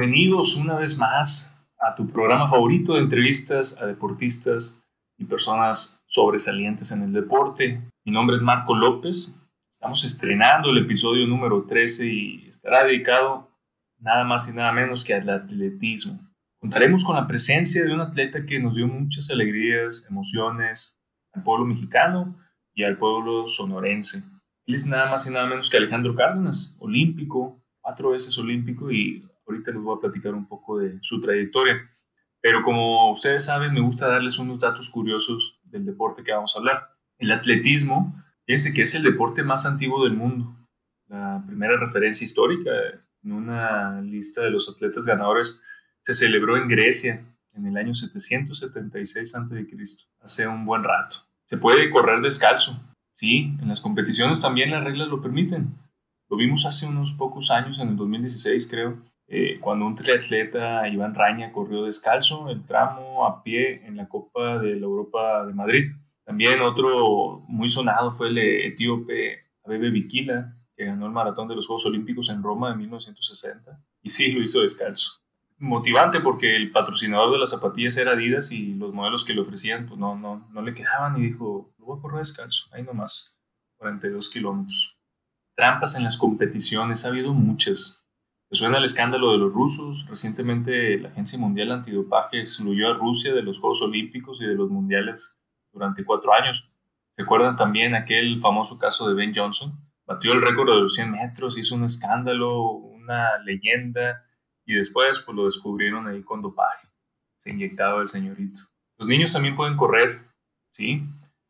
Bienvenidos una vez más a tu programa favorito de entrevistas a deportistas y personas sobresalientes en el deporte. Mi nombre es Marco López. Estamos estrenando el episodio número 13 y estará dedicado nada más y nada menos que al atletismo. Contaremos con la presencia de un atleta que nos dio muchas alegrías, emociones al pueblo mexicano y al pueblo sonorense. Él es nada más y nada menos que Alejandro Cárdenas, olímpico, cuatro veces olímpico y Ahorita les voy a platicar un poco de su trayectoria. Pero como ustedes saben, me gusta darles unos datos curiosos del deporte que vamos a hablar. El atletismo, fíjense que es el deporte más antiguo del mundo. La primera referencia histórica en una lista de los atletas ganadores se celebró en Grecia en el año 776 a.C., hace un buen rato. Se puede correr descalzo, sí, en las competiciones también las reglas lo permiten. Lo vimos hace unos pocos años, en el 2016 creo, eh, cuando un triatleta, Iván Raña, corrió descalzo el tramo a pie en la Copa de la Europa de Madrid. También otro muy sonado fue el etíope Abebe Bikila, que ganó el maratón de los Juegos Olímpicos en Roma en 1960. Y sí, lo hizo descalzo. Motivante porque el patrocinador de las zapatillas era Adidas y los modelos que le ofrecían pues no, no, no le quedaban y dijo, lo voy a correr descalzo, ahí nomás, 42 kilómetros. Trampas en las competiciones, ha habido muchas suena el escándalo de los rusos? Recientemente la Agencia Mundial Antidopaje excluyó a Rusia de los Juegos Olímpicos y de los Mundiales durante cuatro años. ¿Se acuerdan también aquel famoso caso de Ben Johnson? Batió el récord de los 100 metros, hizo un escándalo, una leyenda, y después pues lo descubrieron ahí con dopaje. Se inyectaba el señorito. Los niños también pueden correr, ¿sí?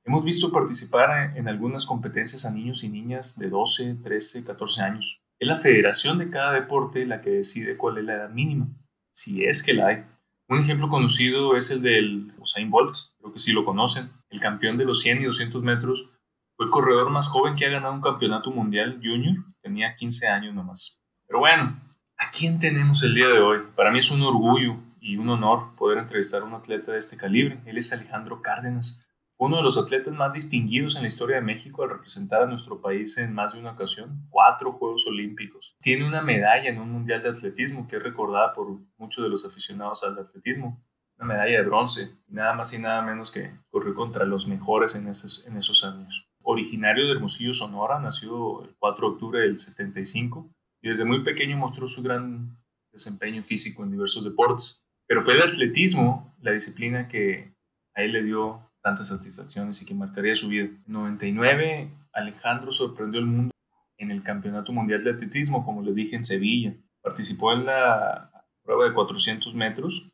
Hemos visto participar en algunas competencias a niños y niñas de 12, 13, 14 años. Es la federación de cada deporte la que decide cuál es la edad mínima, si es que la hay. Un ejemplo conocido es el del Usain Bolt, creo que sí lo conocen, el campeón de los 100 y 200 metros. Fue el corredor más joven que ha ganado un campeonato mundial junior, tenía 15 años nomás. Pero bueno, ¿a quién tenemos el día de hoy? Para mí es un orgullo y un honor poder entrevistar a un atleta de este calibre. Él es Alejandro Cárdenas, uno de los atletas más distinguidos en la historia de México al representar a nuestro país en más de una ocasión, cuatro Juegos Olímpicos. Tiene una medalla en un Mundial de Atletismo que es recordada por muchos de los aficionados al atletismo, una medalla de bronce, nada más y nada menos que corrió contra los mejores en esos, años. Originario de Hermosillo, Sonora, nació el 4 de octubre del 75 y desde muy pequeño mostró su gran desempeño físico en diversos deportes. Pero fue el atletismo la disciplina que a él le dio tantas satisfacciones y que marcaría su vida. En 99, Alejandro sorprendió al mundo en el Campeonato Mundial de Atletismo, como les dije, en Sevilla. Participó en la prueba de 400 metros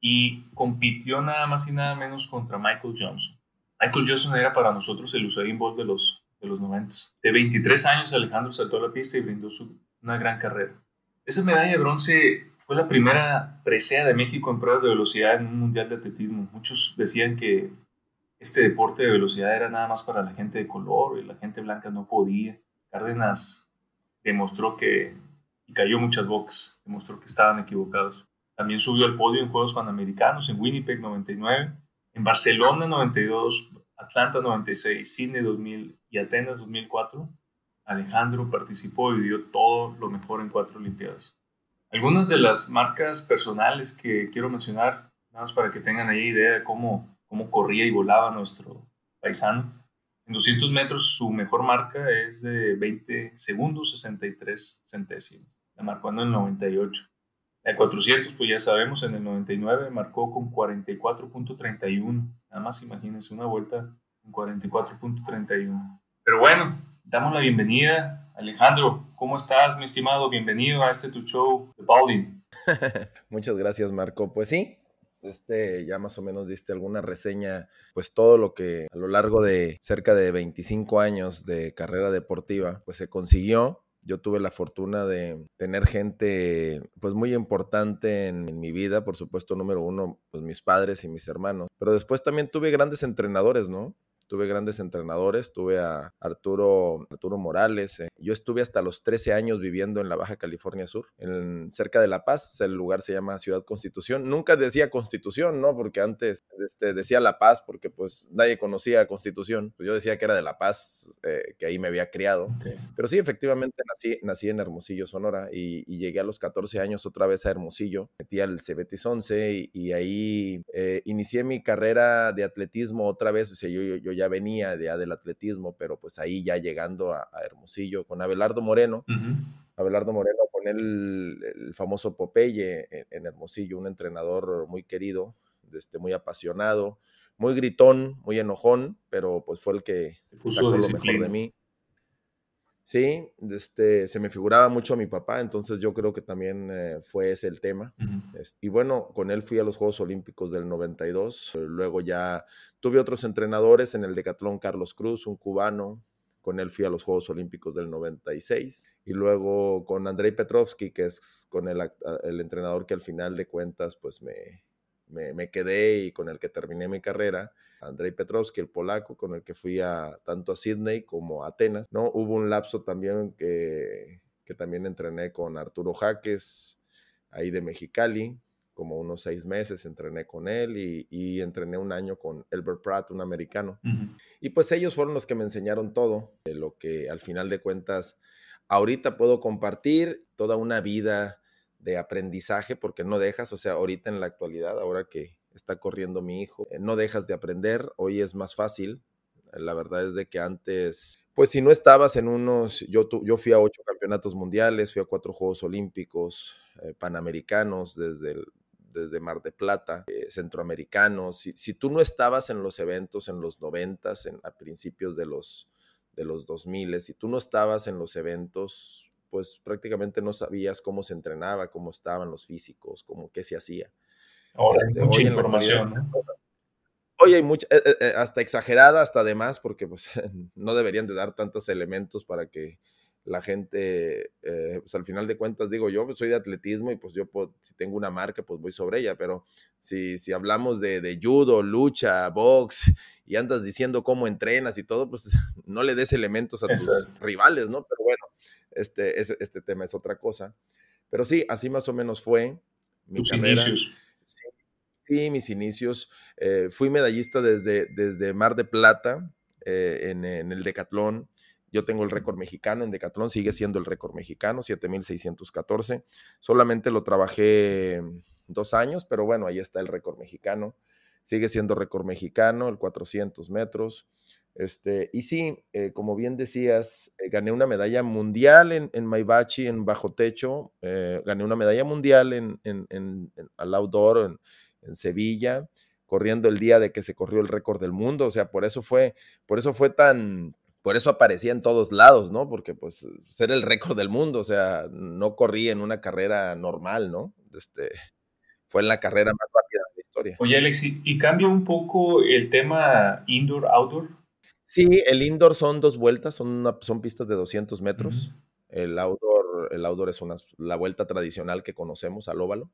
y compitió nada más y nada menos contra Michael Johnson. Michael Johnson era para nosotros el Usain Bolt de los, de los 90. De 23 años, Alejandro saltó a la pista y brindó su, una gran carrera. Esa medalla de bronce fue la primera presea de México en pruebas de velocidad en un mundial de atletismo. Muchos decían que este deporte de velocidad era nada más para la gente de color y la gente blanca no podía. Cárdenas demostró que, y cayó muchas boxes, demostró que estaban equivocados. También subió al podio en Juegos Panamericanos, en Winnipeg 99, en Barcelona 92, Atlanta 96, Sydney 2000 y Atenas 2004. Alejandro participó y dio todo lo mejor en cuatro Olimpiadas. Algunas de las marcas personales que quiero mencionar, nada más para que tengan ahí idea de cómo cómo corría y volaba nuestro paisano. En 200 metros su mejor marca es de 20 segundos 63 centésimos. La marcó en el 98. En 400, pues ya sabemos, en el 99 marcó con 44.31. Nada más imagínense una vuelta con 44.31. Pero bueno, damos la bienvenida. Alejandro, ¿cómo estás, mi estimado? Bienvenido a este tu show de. Muchas gracias, Marco. Pues sí, este, ya más o menos diste alguna reseña, pues todo lo que a lo largo de cerca de 25 años de carrera deportiva, pues se consiguió Yo tuve la fortuna de tener gente pues muy importante en, en, mi vida, por supuesto número uno, pues mis padres y mis hermanos, pero después también tuve grandes entrenadores, ¿no? Tuve grandes entrenadores, tuve a Arturo, Arturo Morales. Eh. Yo estuve hasta los 13 años viviendo en la Baja California Sur, en, cerca de La Paz. El lugar se llama Ciudad Constitución. Nunca decía Constitución, ¿no? Porque antes este, decía La Paz porque pues nadie conocía Constitución. Pues yo decía que era de La Paz, eh, que ahí me había criado. Pero sí, efectivamente nací, nací en Hermosillo, Sonora, y, llegué a los 14 años otra vez a Hermosillo. Metí al Cebetis 11 y, ahí eh, inicié mi carrera de atletismo otra vez. O sea, yo, yo, yo ya venía de, del atletismo, pero pues ahí ya llegando a, Hermosillo con Abelardo Moreno. Abelardo Moreno con el, el famoso Popeye en, Hermosillo, un entrenador muy querido, este, muy apasionado, muy gritón, muy enojón, pero pues fue el que sacó lo mejor de mí. Sí, este, se me figuraba mucho a mi papá, entonces yo creo que también eh, fue ese el tema. y bueno, con él fui a los Juegos Olímpicos del 92, luego ya tuve otros entrenadores en el decatlón Carlos Cruz, un cubano, con él fui a los Juegos Olímpicos del 96, y luego con Andrei Petrovsky, que es con el, el entrenador que al final de cuentas pues me, me, quedé y con el que terminé mi carrera, Andrei Petrovsky, el polaco, con el que fui a, tanto a Sydney como a Atenas, ¿no? Hubo un lapso también que, que también entrené con Arturo Jaques, ahí de Mexicali, como unos seis meses entrené con él y, y entrené un año con Elbert Pratt, un americano. Y pues ellos fueron los que me enseñaron todo, de lo que al final de cuentas ahorita puedo compartir, toda una vida de aprendizaje porque no dejas, o sea, ahorita en la actualidad, ahora que está corriendo mi hijo, eh, no dejas de aprender, hoy es más fácil. La verdad es de que antes, pues si no estabas en unos, yo, yo fui a ocho campeonatos mundiales, fui a cuatro Juegos Olímpicos, eh, Panamericanos desde, desde Mar de Plata, eh, Centroamericanos, si, si, tú no estabas en los eventos en los noventas, en, a principios de los, de los 2000, si tú no estabas en los eventos, pues prácticamente no sabías cómo se entrenaba, cómo estaban los físicos, cómo qué se hacía. Ahora hay este, mucha información. Hoy hay mucha, eh, eh, eh, hasta exagerada, hasta además, porque pues no deberían de dar tantos elementos para que la gente, pues al final de cuentas, digo yo, pues soy de atletismo y pues yo si tengo una marca, pues voy sobre ella, pero si, si hablamos de, de, judo, lucha, box y andas diciendo cómo entrenas y todo, pues no le des elementos a tus rivales, ¿no? Pero bueno, este, este tema es otra cosa. Pero sí, así más o menos fue mi Tus inicios. Sí, mis inicios. Eh, fui medallista desde, desde Mar de Plata eh, en, el Decatlón. Yo tengo el récord mexicano en Decatlón, sigue siendo el récord mexicano, 7614. Solamente lo trabajé dos años, pero bueno, ahí está el récord mexicano. Sigue siendo récord mexicano, el 400 metros. Este, y sí, eh, como bien decías, eh, gané una medalla mundial en, Maibachi, en bajo techo, eh, gané una medalla mundial en, en, al outdoor en, Sevilla, corriendo el día de que se corrió el récord del mundo, o sea, por eso fue, por eso fue tan, por eso aparecía en todos lados, ¿no? Porque pues ser el récord del mundo, o sea, no corrí en una carrera normal, ¿no? Este, fue en la carrera más rápida de la historia. Oye, Alexi, ¿y cambia un poco el tema indoor-outdoor? Sí, el indoor son dos vueltas, son, son pistas de 200 metros. El outdoor, el outdoor es una, la vuelta tradicional que conocemos al óvalo.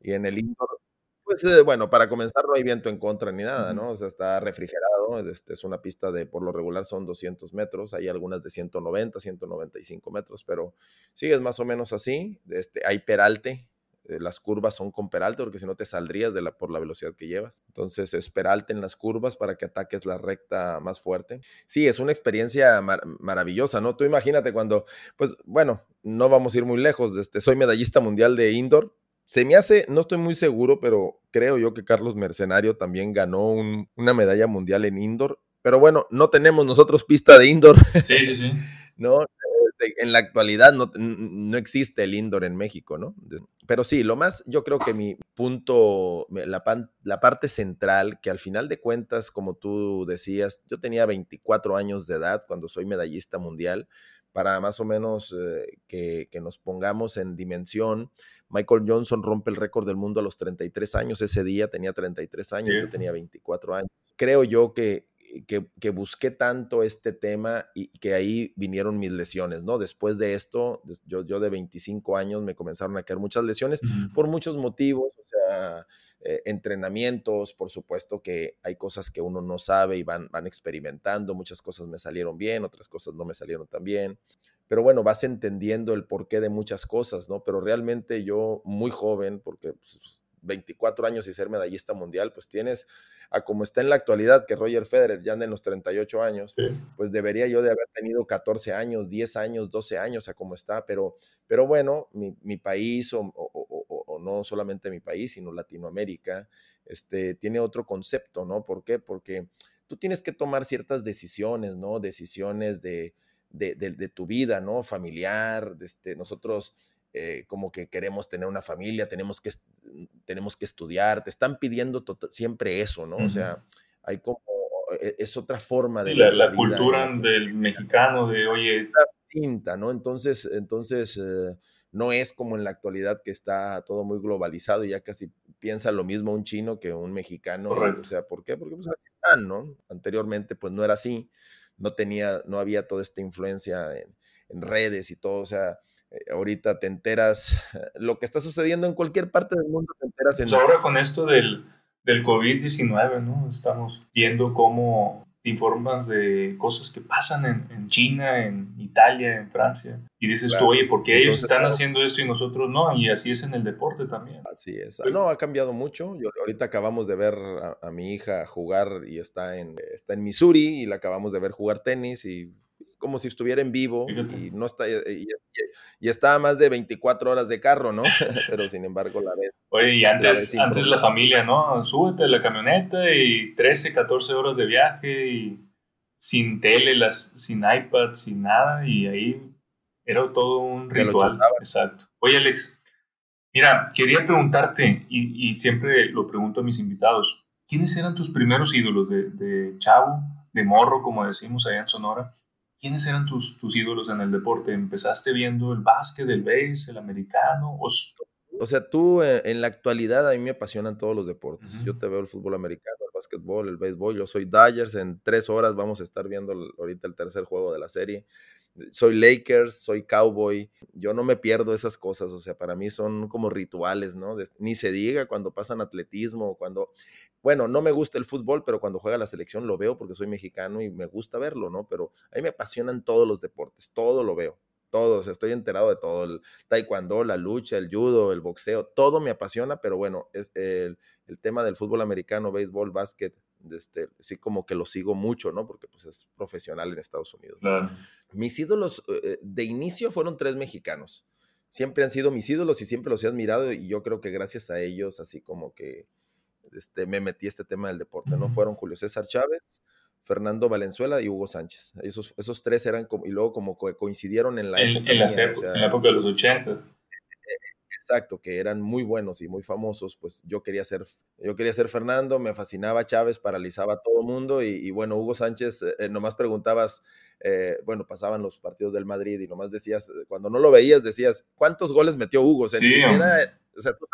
Y en el indoor, pues eh, bueno, para comenzar no hay viento en contra ni nada, ¿no? O sea, está refrigerado, este, es una pista de, por lo regular son 200 metros, hay algunas de 190, 195 metros, pero sí, es más o menos así. Este, hay peralte, las curvas son con peralte, porque si no te saldrías de la, por la velocidad que llevas. Entonces es peralte en las curvas para que ataques la recta más fuerte. Sí, es una experiencia maravillosa, ¿no? Tú imagínate cuando, pues bueno, no vamos a ir muy lejos, este, soy medallista mundial de indoor. Se me hace, no estoy muy seguro, pero creo yo que Carlos Mercenario también ganó una medalla mundial en indoor. Pero bueno, no tenemos nosotros pista de indoor. Sí, sí, sí. ¿no? en la actualidad no, no, existe el indoor en México, ¿no? Pero sí, lo más, yo creo que mi punto, la, la, parte central, que al final de cuentas, como tú decías, yo tenía 24 años de edad cuando soy medallista mundial, para más o menos eh, que, que, nos pongamos en dimensión. Michael Johnson rompe el récord del mundo a los 33 años, ese día tenía 33 años, yo tenía 24 años. Creo yo que que, busqué tanto este tema y que ahí vinieron mis lesiones, ¿no? Después de esto, yo, yo de 25 años me comenzaron a caer muchas lesiones por muchos motivos, o sea, eh, entrenamientos, por supuesto que hay cosas que uno no sabe y van, van experimentando, muchas cosas me salieron bien, otras cosas no me salieron tan bien, pero bueno, vas entendiendo el porqué de muchas cosas, ¿no? Pero realmente yo muy joven, porque 24 pues, años y ser medallista mundial, pues tienes a como está en la actualidad, que Roger Federer ya anda en los 38 años, pues debería yo de haber tenido 14 años, 10 años, 12 años a como está, pero, pero bueno, mi, mi país, o, o, no solamente mi país, sino Latinoamérica, este, tiene otro concepto, ¿no? ¿Por qué? Porque tú tienes que tomar ciertas decisiones, ¿no? Decisiones de, de, de, tu vida, ¿no? Familiar, este, nosotros eh, como que queremos tener una familia, tenemos que, tenemos que estudiar, te están pidiendo siempre eso, ¿no? O sea, hay como, e, es otra forma de... la, la, cultura del mexicano, de, oye... Tinta, ¿no? Entonces, entonces eh, no es como en la actualidad que está todo muy globalizado y ya casi piensa lo mismo un chino que un mexicano. O sea, ¿por qué? Porque pues así están, ¿no? Anteriormente pues no era así, no tenía, no había toda esta influencia en, en redes y todo, o sea, ahorita te enteras lo que está sucediendo en cualquier parte del mundo, te enteras en... Pues ahora con esto del, del COVID-19, ¿no? Estamos viendo cómo informas de cosas que pasan en, en, China, en Italia, en Francia. Y dices tú, oye, ¿por qué ellos están haciendo esto y nosotros no? Y así es en el deporte también. Así es. No, ha cambiado mucho. Yo, ahorita acabamos de ver a, a, mi hija jugar y está en, está en Missouri y la acabamos de ver jugar tenis y como si estuviera en vivo y no está y, está a más de 24 horas de carro, ¿no? Pero sin embargo la ves. Oye, y antes la, antes la familia, ¿no? Súbete a la camioneta y 13, 14 horas de viaje y sin tele, las, sin iPad, sin nada y ahí era todo un ritual. Exacto. Oye, Alex, mira, quería preguntarte y, y, siempre lo pregunto a mis invitados, ¿quiénes eran tus primeros ídolos de, de chavo, de morro, como decimos allá en Sonora? ¿Quiénes eran tus, tus ídolos en el deporte? ¿Empezaste viendo el básquet, el base, el americano? O, o sea, tú eh, en la actualidad a mí me apasionan todos los deportes. Yo te veo el fútbol americano, el básquetbol, el béisbol. Yo soy Dodgers. En tres horas vamos a estar viendo ahorita el tercer juego de la serie. Soy Lakers, soy Cowboy. Yo no me pierdo esas cosas. O sea, para mí son como rituales, ¿no? ni se diga cuando pasan atletismo, cuando bueno, no me gusta el fútbol, pero cuando juega la selección lo veo porque soy mexicano y me gusta verlo, ¿no? Pero a mí me apasionan todos los deportes, todo lo veo, todo, o sea, estoy enterado de todo, el taekwondo, la lucha, el judo, el boxeo, todo me apasiona, pero bueno, es el, tema del fútbol americano, béisbol, básquet, este, sí como que lo sigo mucho, ¿no? Porque pues es profesional en Estados Unidos. Mis ídolos eh, de inicio fueron tres mexicanos. Siempre han sido mis ídolos y siempre los he admirado y yo creo que gracias a ellos, así como que este, me metí este tema del deporte, ¿no? Fueron Julio César Chávez, Fernando Valenzuela y Hugo Sánchez. Esos, esos tres eran como, y luego como coincidieron en la época. En, la, época de los 80. Exacto, que eran muy buenos y muy famosos, pues yo quería ser, yo quería ser Fernando, me fascinaba Chávez, paralizaba a todo mundo y, bueno, Hugo Sánchez, eh, nomás preguntabas, eh, bueno, pasaban los partidos del Madrid y nomás decías, cuando no lo veías, decías, ¿cuántos goles metió Hugo? O sea, sí, o sea, tú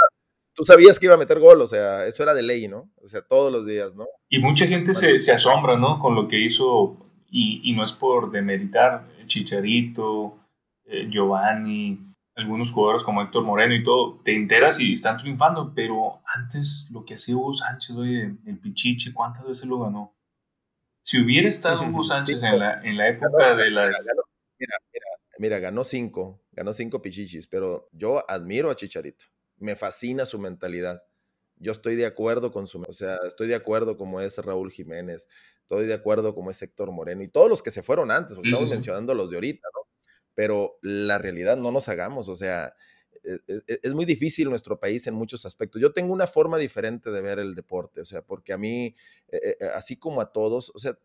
sabías que iba a meter gol, o sea, eso era de ley, ¿no? O sea, todos los días, ¿no? Y mucha gente se, se, asombra, ¿no? Con lo que hizo, y, y no es por demeritar, Chicharito, eh, Giovanni, algunos jugadores como Héctor Moreno y todo, te enteras y están triunfando, pero antes lo que hacía Hugo Sánchez, oye, el Pichichi, ¿cuántas veces lo ganó? Si hubiera estado Hugo Sánchez en la, en la época de las... Mira, mira, mira, ganó cinco, ganó cinco Pichichis, pero yo admiro a Chicharito me fascina su mentalidad. Yo estoy de acuerdo con su, o sea, estoy de acuerdo como es Raúl Jiménez, estoy de acuerdo como es Héctor Moreno y todos los que se fueron antes, estamos mencionando los de ahorita, ¿no? Pero la realidad no nos hagamos, o sea, e, e, e, es, muy difícil nuestro país en muchos aspectos. Yo tengo una forma diferente de ver el deporte, o sea, porque a mí, así como a todos, o sea,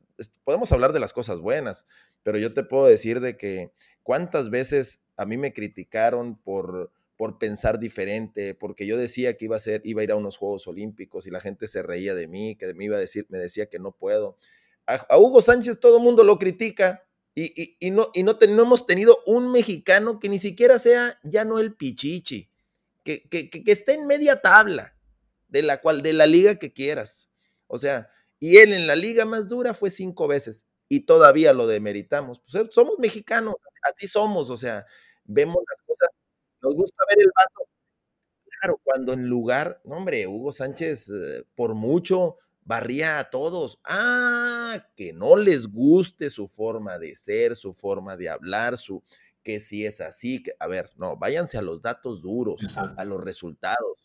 podemos hablar de las cosas buenas, pero yo te puedo decir de que cuántas veces a mí me criticaron por por pensar diferente, porque yo decía que iba a ser, iba a ir a unos Juegos Olímpicos y la gente se reía de mí, que me iba a decir, me decía que no puedo. A, Hugo Sánchez todo el mundo lo critica y, no, y no, hemos tenido un mexicano que ni siquiera sea ya no el Pichichi, que, que, que, esté en media tabla de la cual, de la liga que quieras. O sea, Y él en la liga más dura fue cinco veces y todavía lo demeritamos. Pues eh, somos mexicanos, así somos, o sea, vemos las cosas, nos gusta ver el vaso. Claro, cuando en lugar, no hombre, Hugo Sánchez eh, por mucho barría a todos. Ah, que no les guste su forma de ser, su forma de hablar, su que si es así, que, a ver, no, váyanse a los datos duros, a los resultados.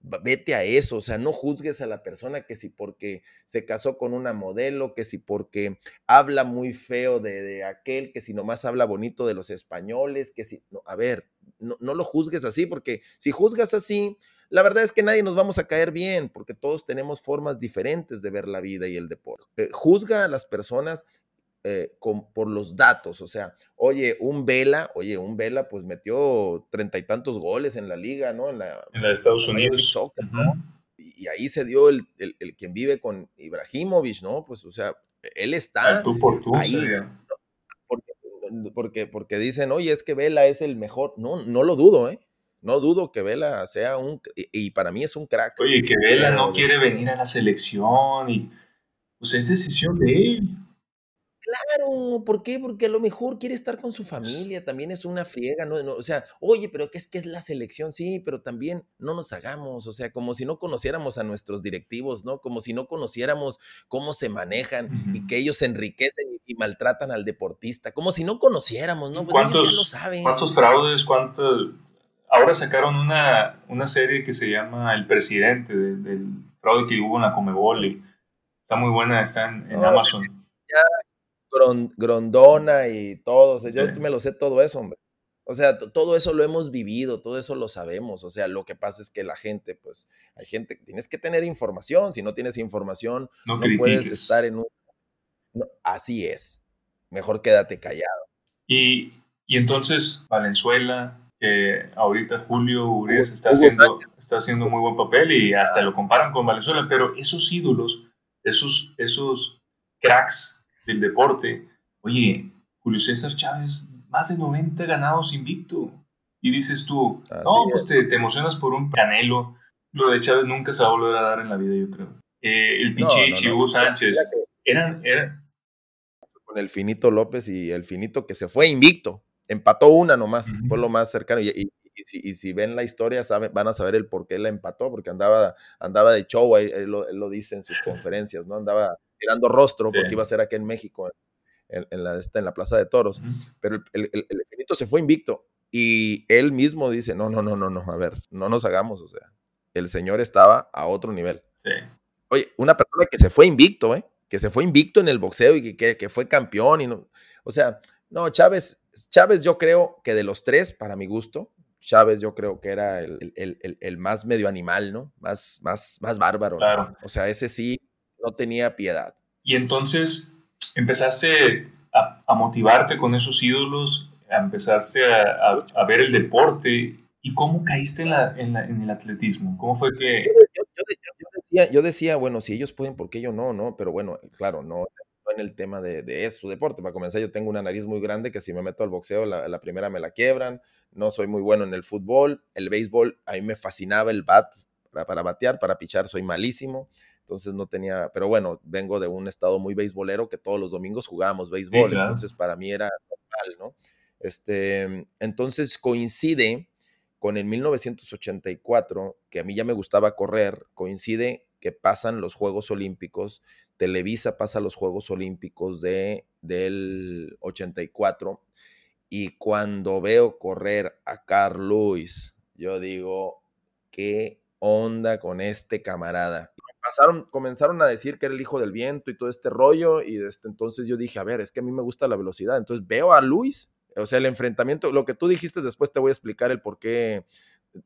Vete a eso, o sea, no juzgues a la persona que si porque se casó con una modelo, que si porque habla muy feo de, aquel, que si nomás habla bonito de los españoles, que si, no, a ver, no, no lo juzgues así, porque si juzgas así, la verdad es que nadie nos vamos a caer bien, porque todos tenemos formas diferentes de ver la vida y el deporte. Eh, juzga a las personas eh, por los datos. O sea, oye, un Vela, oye, un Vela pues metió treinta y tantos goles en la liga, ¿no? En la, en la Estados Unidos. y, ahí se dio el, el, quien vive con Ibrahimovic, ¿no? Pues, o sea, él está tú por tú, ahí. Porque, porque, dicen, oye, es que Vela es el mejor. No, no lo dudo, ¿eh? No dudo que Vela sea un. Y, para mí es un crack. Oye, que Vela no quiere venir a la selección y. Pues es decisión de él. Claro, ¿por qué? Porque a lo mejor quiere estar con su familia, también es una friega, ¿no? o sea, oye, pero ¿qué es que es la selección? Sí, pero también no nos hagamos, o sea, como si no conociéramos a nuestros directivos, ¿no? Como si no conociéramos cómo se manejan y que ellos se enriquecen y, maltratan al deportista, como si no conociéramos, ¿no? Pues ¿Cuántos, lo saben. ¿Cuántos fraudes, cuántos... Ahora sacaron una, una serie que se llama El Presidente, del fraude que hubo en la Comebol está muy buena, está en, Amazon. Ya Grondona y todo. O sea, yo me lo sé todo eso, hombre. O sea, todo eso lo hemos vivido, todo eso lo sabemos. O sea, lo que pasa es que la gente, pues, hay gente, tienes que tener información. Si no tienes información, no, puedes estar en un... así es. Mejor quédate callado. Y, y entonces, Valenzuela, que ahorita Julio Urias está haciendo, está haciendo muy buen papel y hasta lo comparan con Valenzuela, pero esos ídolos, esos, esos cracks del deporte, oye, Julio César Chávez, más de 90 ganados invicto. Y dices tú, no, pues te, emocionas por un canelo. Lo de Chávez nunca se va a volver a dar en la vida, yo creo. Eh, el Pichichi, Hugo Sánchez, eran, eran... Con el Finito López y el Finito que se fue invicto. Empató una nomás, fue lo más cercano. Y, si, ven la historia, van a saber el por qué la empató, porque andaba, andaba de show, él, lo, dice en sus conferencias, ¿no? Andaba tirando rostro, porque iba a ser aquí en México, en, la, en la Plaza de Toros. Pero el, el, el, se fue invicto y él mismo dice, no, no, no, no, no, a ver, no nos hagamos, o sea, el señor estaba a otro nivel. Oye, una persona que se fue invicto, ¿eh? Que se fue invicto en el boxeo y que, que, fue campeón y no, o sea, no, Chávez, Chávez yo creo que de los tres, para mi gusto, Chávez yo creo que era el, el, el, más medio animal, ¿no? Más, más, más bárbaro. Claro. O sea, ese sí no tenía piedad. Y entonces empezaste a, motivarte con esos ídolos, a empezaste a, a, ver el deporte. ¿Y cómo caíste en, la, en, en el atletismo? ¿Cómo fue que...? Yo, decía, yo, decía, bueno, si ellos pueden, ¿por qué yo no? no Pero bueno, claro, no, en el tema de, de eso, deporte. Para comenzar, yo tengo una nariz muy grande que si me meto al boxeo, la, la, primera me la quiebran. No soy muy bueno en el fútbol. El béisbol, a mí me fascinaba el bat para, para batear, para pichar, soy malísimo entonces no tenía, pero bueno, vengo de un estado muy beisbolero que todos los domingos jugábamos béisbol, entonces para mí era normal, ¿no? Este, entonces coincide con el 1984, que a mí ya me gustaba correr, coincide que pasan los Juegos Olímpicos, Televisa pasa los Juegos Olímpicos de, del 84, y cuando veo correr a Carl Lewis, yo digo, qué onda con este camarada comenzaron a decir que era el hijo del viento y todo este rollo, y desde entonces yo dije, a ver, es que a mí me gusta la velocidad, entonces veo a Luis, o sea, el enfrentamiento, lo que tú dijiste después te voy a explicar el por qué.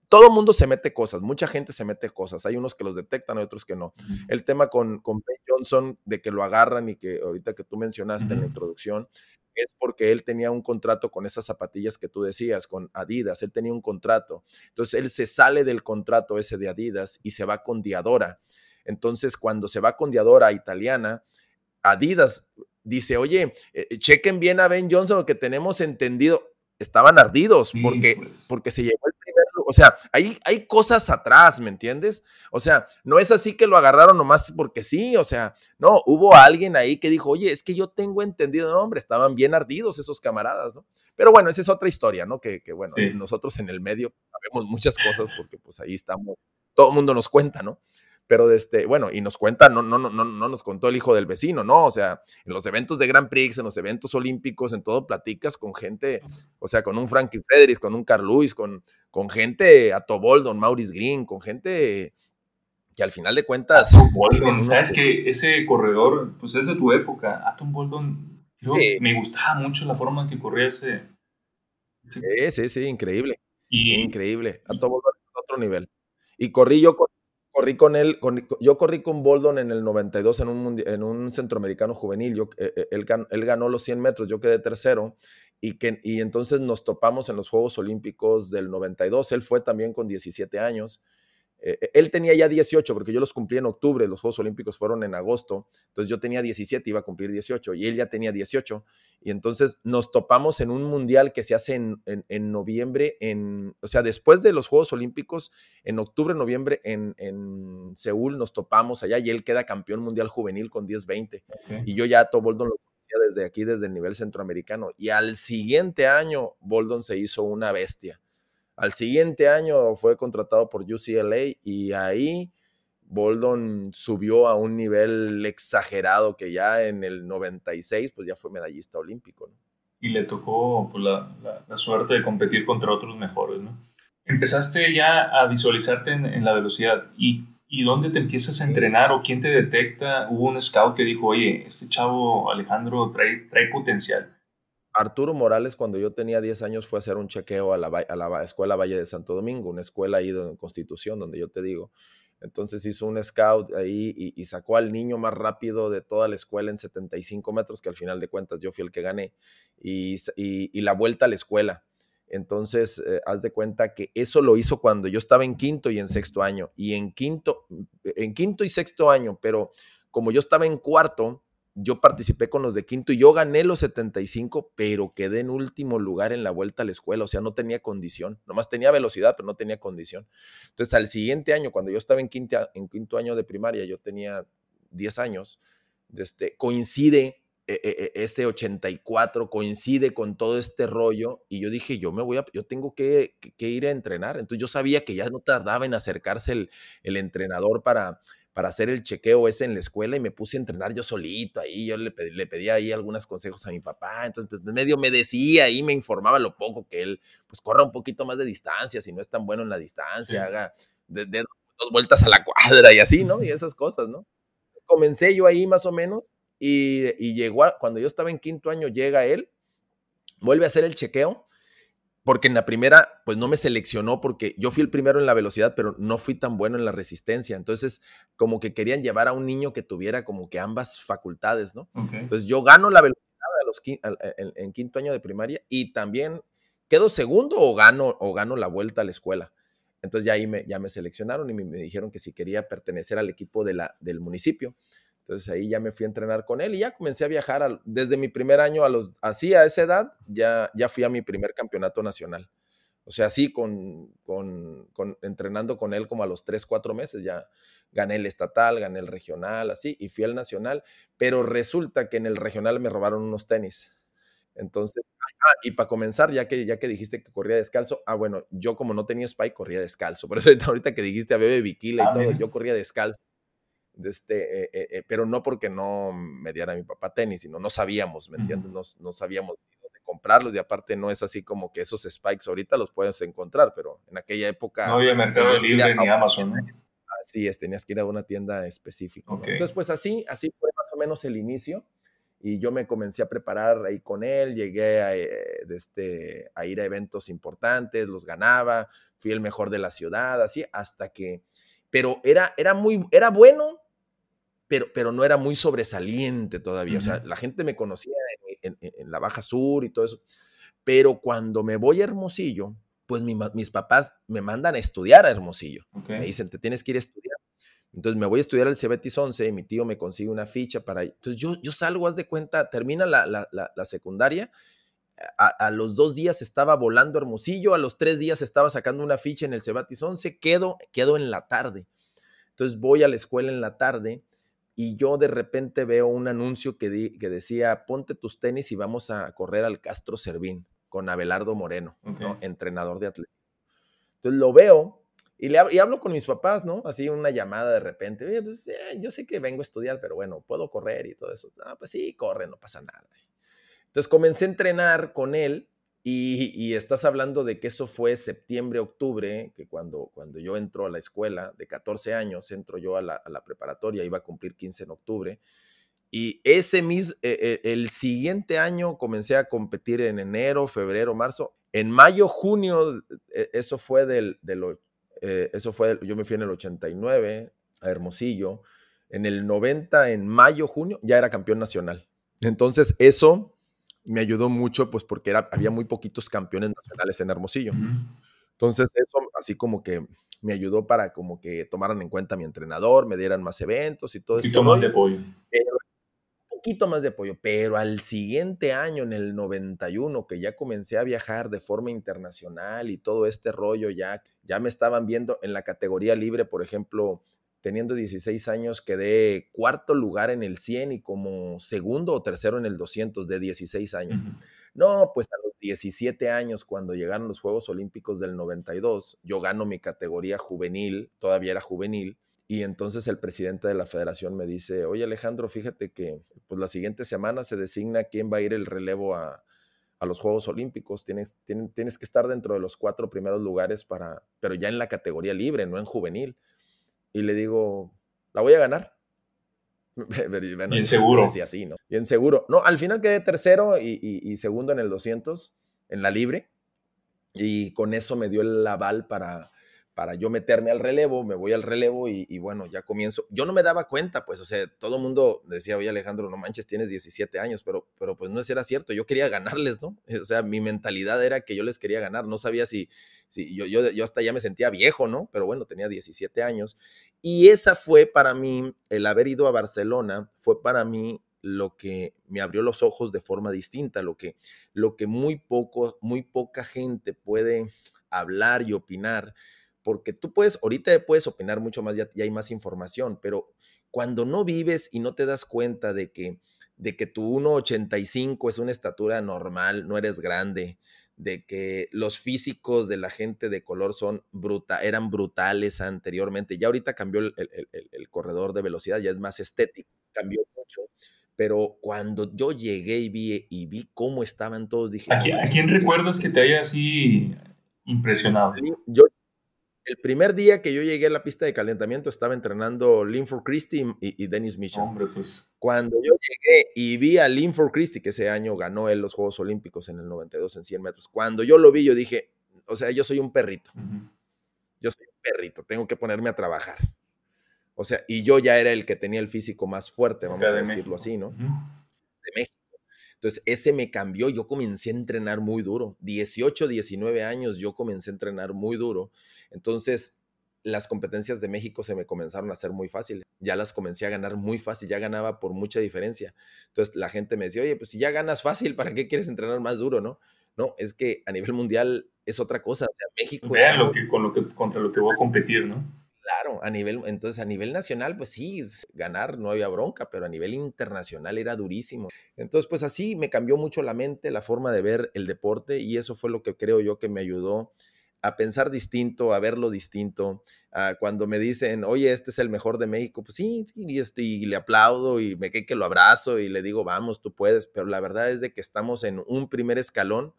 Todo mundo se mete cosas, mucha gente se mete cosas, hay unos que los detectan, hay otros que no. El tema con, con Ben Johnson, de que lo agarran y que ahorita que tú mencionaste en la introducción, es porque él tenía un contrato con esas zapatillas que tú decías, con Adidas, él tenía un contrato. Entonces él se sale del contrato ese de Adidas y se va con Diadora. Entonces, cuando se va con Diadora italiana, Adidas dice, oye, eh, chequen bien a Ben Johnson, que tenemos entendido, estaban ardidos porque, pues. porque se llevó el primer, O sea, hay, hay cosas atrás, ¿me entiendes? O sea, no es así que lo agarraron nomás porque sí, o sea, no, hubo alguien ahí que dijo, oye, es que yo tengo entendido, no, hombre, estaban bien ardidos esos camaradas, ¿no? Pero bueno, esa es otra historia, ¿no? Que, que bueno, nosotros en el medio sabemos muchas cosas porque pues ahí estamos, todo el mundo nos cuenta, ¿no? Pero de este, bueno, y nos cuenta, no, no, no, no, no nos contó el hijo del vecino, no, o sea, en los eventos de Grand Prix, en los eventos olímpicos, en todo platicas con gente, o sea, con un Frankie Fredericks, con un Carl Lewis, con, con gente, a Toboldon, Maurice Green, con gente que al final de cuentas... Boldon, sabes que ese corredor, pues es de tu época, Atom Boldon, me gustaba mucho la forma en que corría ese... Sí, sí, sí, increíble. increíble. Atom Boldon es otro nivel. Y corrí yo con corrí con él, yo corrí con Boldon en el 92 en un, en un centroamericano juvenil. Yo, eh, eh, él, él, ganó los 100 metros, yo quedé tercero. Y, que, y entonces nos topamos en los Juegos Olímpicos del 92. Él fue también con 17 años. Eh, eh, él tenía ya 18, porque yo los cumplí en octubre, los Juegos Olímpicos fueron en agosto, entonces yo tenía 17, iba a cumplir 18, y él ya tenía 18, y entonces nos topamos en un mundial que se hace en, en, noviembre, en, o sea, después de los Juegos Olímpicos, en octubre, noviembre, en, en Seúl nos topamos allá, y él queda campeón mundial juvenil con 10-20, y yo ya a Boldon lo conocía desde aquí, desde el nivel centroamericano, y al siguiente año Boldon se hizo una bestia al siguiente año fue contratado por UCLA y ahí Boldon subió a un nivel exagerado que ya en el 96 pues ya fue medallista olímpico. Y le tocó pues, la, suerte de competir contra otros mejores, ¿no? Empezaste ya a visualizarte en, la velocidad y, y, dónde te empiezas a entrenar o quién te detecta. Hubo un scout que dijo, oye, este chavo Alejandro trae, trae potencial Arturo Morales, cuando yo tenía 10 años, fue a hacer un chequeo a la, Escuela Valle de Santo Domingo, una escuela ahí en Constitución, donde yo te digo. Entonces hizo un scout ahí y, sacó al niño más rápido de toda la escuela en 75 metros, que al final de cuentas yo fui el que gané, y, y la vuelta a la escuela. Entonces, eh, haz de cuenta que eso lo hizo cuando yo estaba en quinto y en sexto año. Y en quinto, en quinto y sexto año, pero como yo estaba en cuarto, yo participé con los de quinto y yo gané los 75, pero quedé en último lugar en la vuelta a la escuela, o sea, no tenía condición, nomás tenía velocidad, pero no tenía condición. Entonces, al siguiente año, cuando yo estaba en, quinto, año de primaria, yo tenía 10 años, este, coincide e, e, e, ese 84, coincide con todo este rollo, y yo dije, yo me voy a, yo tengo que, ir a entrenar. Entonces, yo sabía que ya no tardaba en acercarse el entrenador para para hacer el chequeo ese en la escuela y me puse a entrenar yo solito ahí, yo le pedí, le pedí ahí algunos consejos a mi papá, entonces pues medio me decía y me informaba lo poco que él pues corra un poquito más de distancia, si no es tan bueno en la distancia, haga de, dos vueltas a la cuadra y así, ¿no? Y esas cosas, ¿no? Comencé yo ahí más o menos y, y llegó, cuando yo estaba en quinto año, llega él, vuelve a hacer el chequeo porque en la primera, pues no me seleccionó porque yo fui el primero en la velocidad, pero no fui tan bueno en la resistencia. Entonces, como que querían llevar a un niño que tuviera como que ambas facultades, ¿no? Entonces, yo gano la velocidad a los, en, quinto año de primaria y también quedo segundo o gano, o gano la vuelta a la escuela. Entonces, ya ahí me, ya me seleccionaron y me, me dijeron que si quería pertenecer al equipo de la, del municipio. Entonces ahí ya me fui a entrenar con él y ya comencé a viajar desde mi primer año a los, así a esa edad, ya, ya fui a mi primer campeonato nacional. O sea, así con, con, entrenando con él como a los tres, cuatro meses ya gané el estatal, gané el regional, así, y fui al nacional, pero resulta que en el regional me robaron unos tenis. Entonces, ah, y para comenzar, ya que, ya que dijiste que corría descalzo, ah, bueno, yo como no tenía spike, corría descalzo. Por eso ahorita que dijiste a Bebe Viquila y ah, todo, yo corría descalzo este, eh, eh, eh, pero no porque no me diera mi papá tenis, sino no sabíamos, ¿me entiendes? No, sabíamos dónde comprarlos y aparte no es así como que esos spikes ahorita los puedes encontrar, pero en aquella época... No había Mercado Libre ni Amazon, Así es, tenías que ir a una tienda específica. Entonces, pues así, así fue más o menos el inicio y yo me comencé a preparar ahí con él, llegué a, este, a ir a eventos importantes, los ganaba, fui el mejor de la ciudad, así, hasta que, pero era, era muy, era bueno, pero, no era muy sobresaliente todavía. O sea, la gente me conocía en, la Baja Sur y todo eso. Pero cuando me voy a Hermosillo, pues mis papás me mandan a estudiar a Hermosillo. Me dicen, te tienes que ir a estudiar. Entonces me voy a estudiar al Cebetis 11 y mi tío me consigue una ficha para... Entonces yo, yo salgo, haz de cuenta, termina la, la, la, secundaria a, los dos días estaba volando Hermosillo, a los tres días estaba sacando una ficha en el Cebatis 11, quedo, quedo en la tarde. Entonces voy a la escuela en la tarde y yo de repente veo un anuncio que, que decía, ponte tus tenis y vamos a correr al Castro Servín con Abelardo Moreno, entrenador de atletismo. Entonces lo veo y, le, hablo con mis papás, ¿no? Así una llamada de repente, pues, eh, yo sé que vengo a estudiar, pero bueno, puedo correr y todo eso. Ah, pues sí, corre, no pasa nada. Entonces comencé a entrenar con él y, estás hablando de que eso fue septiembre, octubre, que cuando, cuando yo entro a la escuela de 14 años, entro yo a la, preparatoria, iba a cumplir 15 en octubre. Y ese mismo, e, e, el siguiente año comencé a competir en enero, febrero, marzo. En mayo, junio, e, eso fue del, del eh, eso fue, yo me fui en el 89 a Hermosillo. En el 90, en mayo, junio, ya era campeón nacional. Entonces, eso me ayudó mucho, pues porque era, había muy poquitos campeones nacionales en Hermosillo. Entonces eso así como que me ayudó para como que tomaran en cuenta a mi entrenador, me dieran más eventos y todo eso. Un poquito más de apoyo. un poquito más de apoyo, pero al siguiente año, en el 91, que ya comencé a viajar de forma internacional y todo este rollo, ya, ya me estaban viendo en la categoría libre, por ejemplo, teniendo 16 años, quedé cuarto lugar en el 100 y como segundo o tercero en el 200 de 16 años. No, pues a los 17 años, cuando llegaron los Juegos Olímpicos del 92, yo gano mi categoría juvenil, todavía era juvenil, y entonces el presidente de la federación me dice, oye Alejandro, fíjate que pues la siguiente semana se designa quién va a ir el relevo a, a los Juegos Olímpicos, tienes, tienes, tienes que estar dentro de los cuatro primeros lugares para, pero ya en la categoría libre, no en juvenil y le digo, la voy a ganar. bien seguro. Y así, ¿no? Bien seguro. No, al final quedé tercero y, segundo en el 200, en la libre. Y con eso me dio el aval para, para yo meterme al relevo, me voy al relevo y, bueno, ya comienzo. Yo no me daba cuenta, pues, o sea, todo el mundo decía, oye Alejandro, no manches, tienes 17 años, pero, pero pues no era cierto, yo quería ganarles, ¿no? O sea, mi mentalidad era que yo les quería ganar, no sabía si, si yo, yo, yo hasta ya me sentía viejo, ¿no? Pero bueno, tenía 17 años. Y esa fue para mí, el haber ido a Barcelona, fue para mí lo que me abrió los ojos de forma distinta, lo que, lo que muy, poco, muy poca gente puede hablar y opinar porque tú puedes, ahorita puedes opinar mucho más, ya, hay más información, pero cuando no vives y no te das cuenta de que, de que tu 1,85 es una estatura normal, no eres grande, de que los físicos de la gente de color son bruta, eran brutales anteriormente. Ya ahorita cambió el, corredor de velocidad, ya es más estético, cambió mucho. Pero cuando yo llegué y vi, y vi cómo estaban todos, dije... ¿A quién, recuerdas que te haya así impresionado? Yo, el primer día que yo llegué a la pista de calentamiento estaba entrenando Linford Christie y, Dennis Mitchell. Hombre, pues. Cuando yo llegué y vi a Linford Christie, que ese año ganó él los Juegos Olímpicos en el 92 en 100 metros, cuando yo lo vi, yo dije, o sea, yo soy un perrito. Yo soy un perrito, tengo que ponerme a trabajar. O sea, y yo ya era el que tenía el físico más fuerte, vamos a decirlo así, ¿no? De México. Entonces, ese me cambió, yo comencé a entrenar muy duro. 18, 19 años yo comencé a entrenar muy duro. Entonces, las competencias de México se me comenzaron a hacer muy fáciles. Ya las comencé a ganar muy fácil, ya ganaba por mucha diferencia. Entonces, la gente me decía, oye, pues si ya ganas fácil, ¿para qué quieres entrenar más duro, no? No, es que a nivel mundial es otra cosa. O sea, México... Vean lo que, con lo que, contra lo que voy a competir, ¿no? Claro, a nivel, entonces a nivel nacional, pues sí, ganar no había bronca, pero a nivel internacional era durísimo. Entonces, pues así me cambió mucho la mente, la forma de ver el deporte y eso fue lo que creo yo que me ayudó a pensar distinto, a verlo distinto. cuando me dicen, oye, este es el mejor de México, pues sí, y, y le aplaudo y me quedé que lo abrazo y le digo, vamos, tú puedes, pero la verdad es de que estamos en un primer escalón,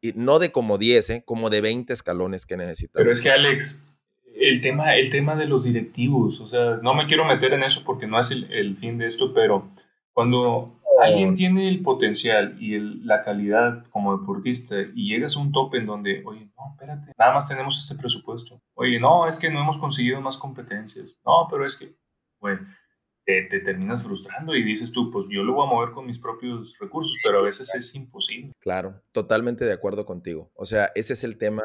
y no de como 10, ¿eh? como de 20 escalones que necesitamos. Pero es que Alex, el tema, el tema de los directivos, o sea, no me quiero meter en eso porque no es el, fin de esto, pero cuando alguien tiene el potencial y la calidad como deportista y llegas a un tope en donde, oye, no, espérate, nada más tenemos este presupuesto. Oye, no, es que no hemos conseguido más competencias. No, pero es que, güey, te, te, terminas frustrando y dices tú, pues yo lo voy a mover con mis propios recursos, pero a veces es imposible. Claro, totalmente de acuerdo contigo. O sea, ese es el tema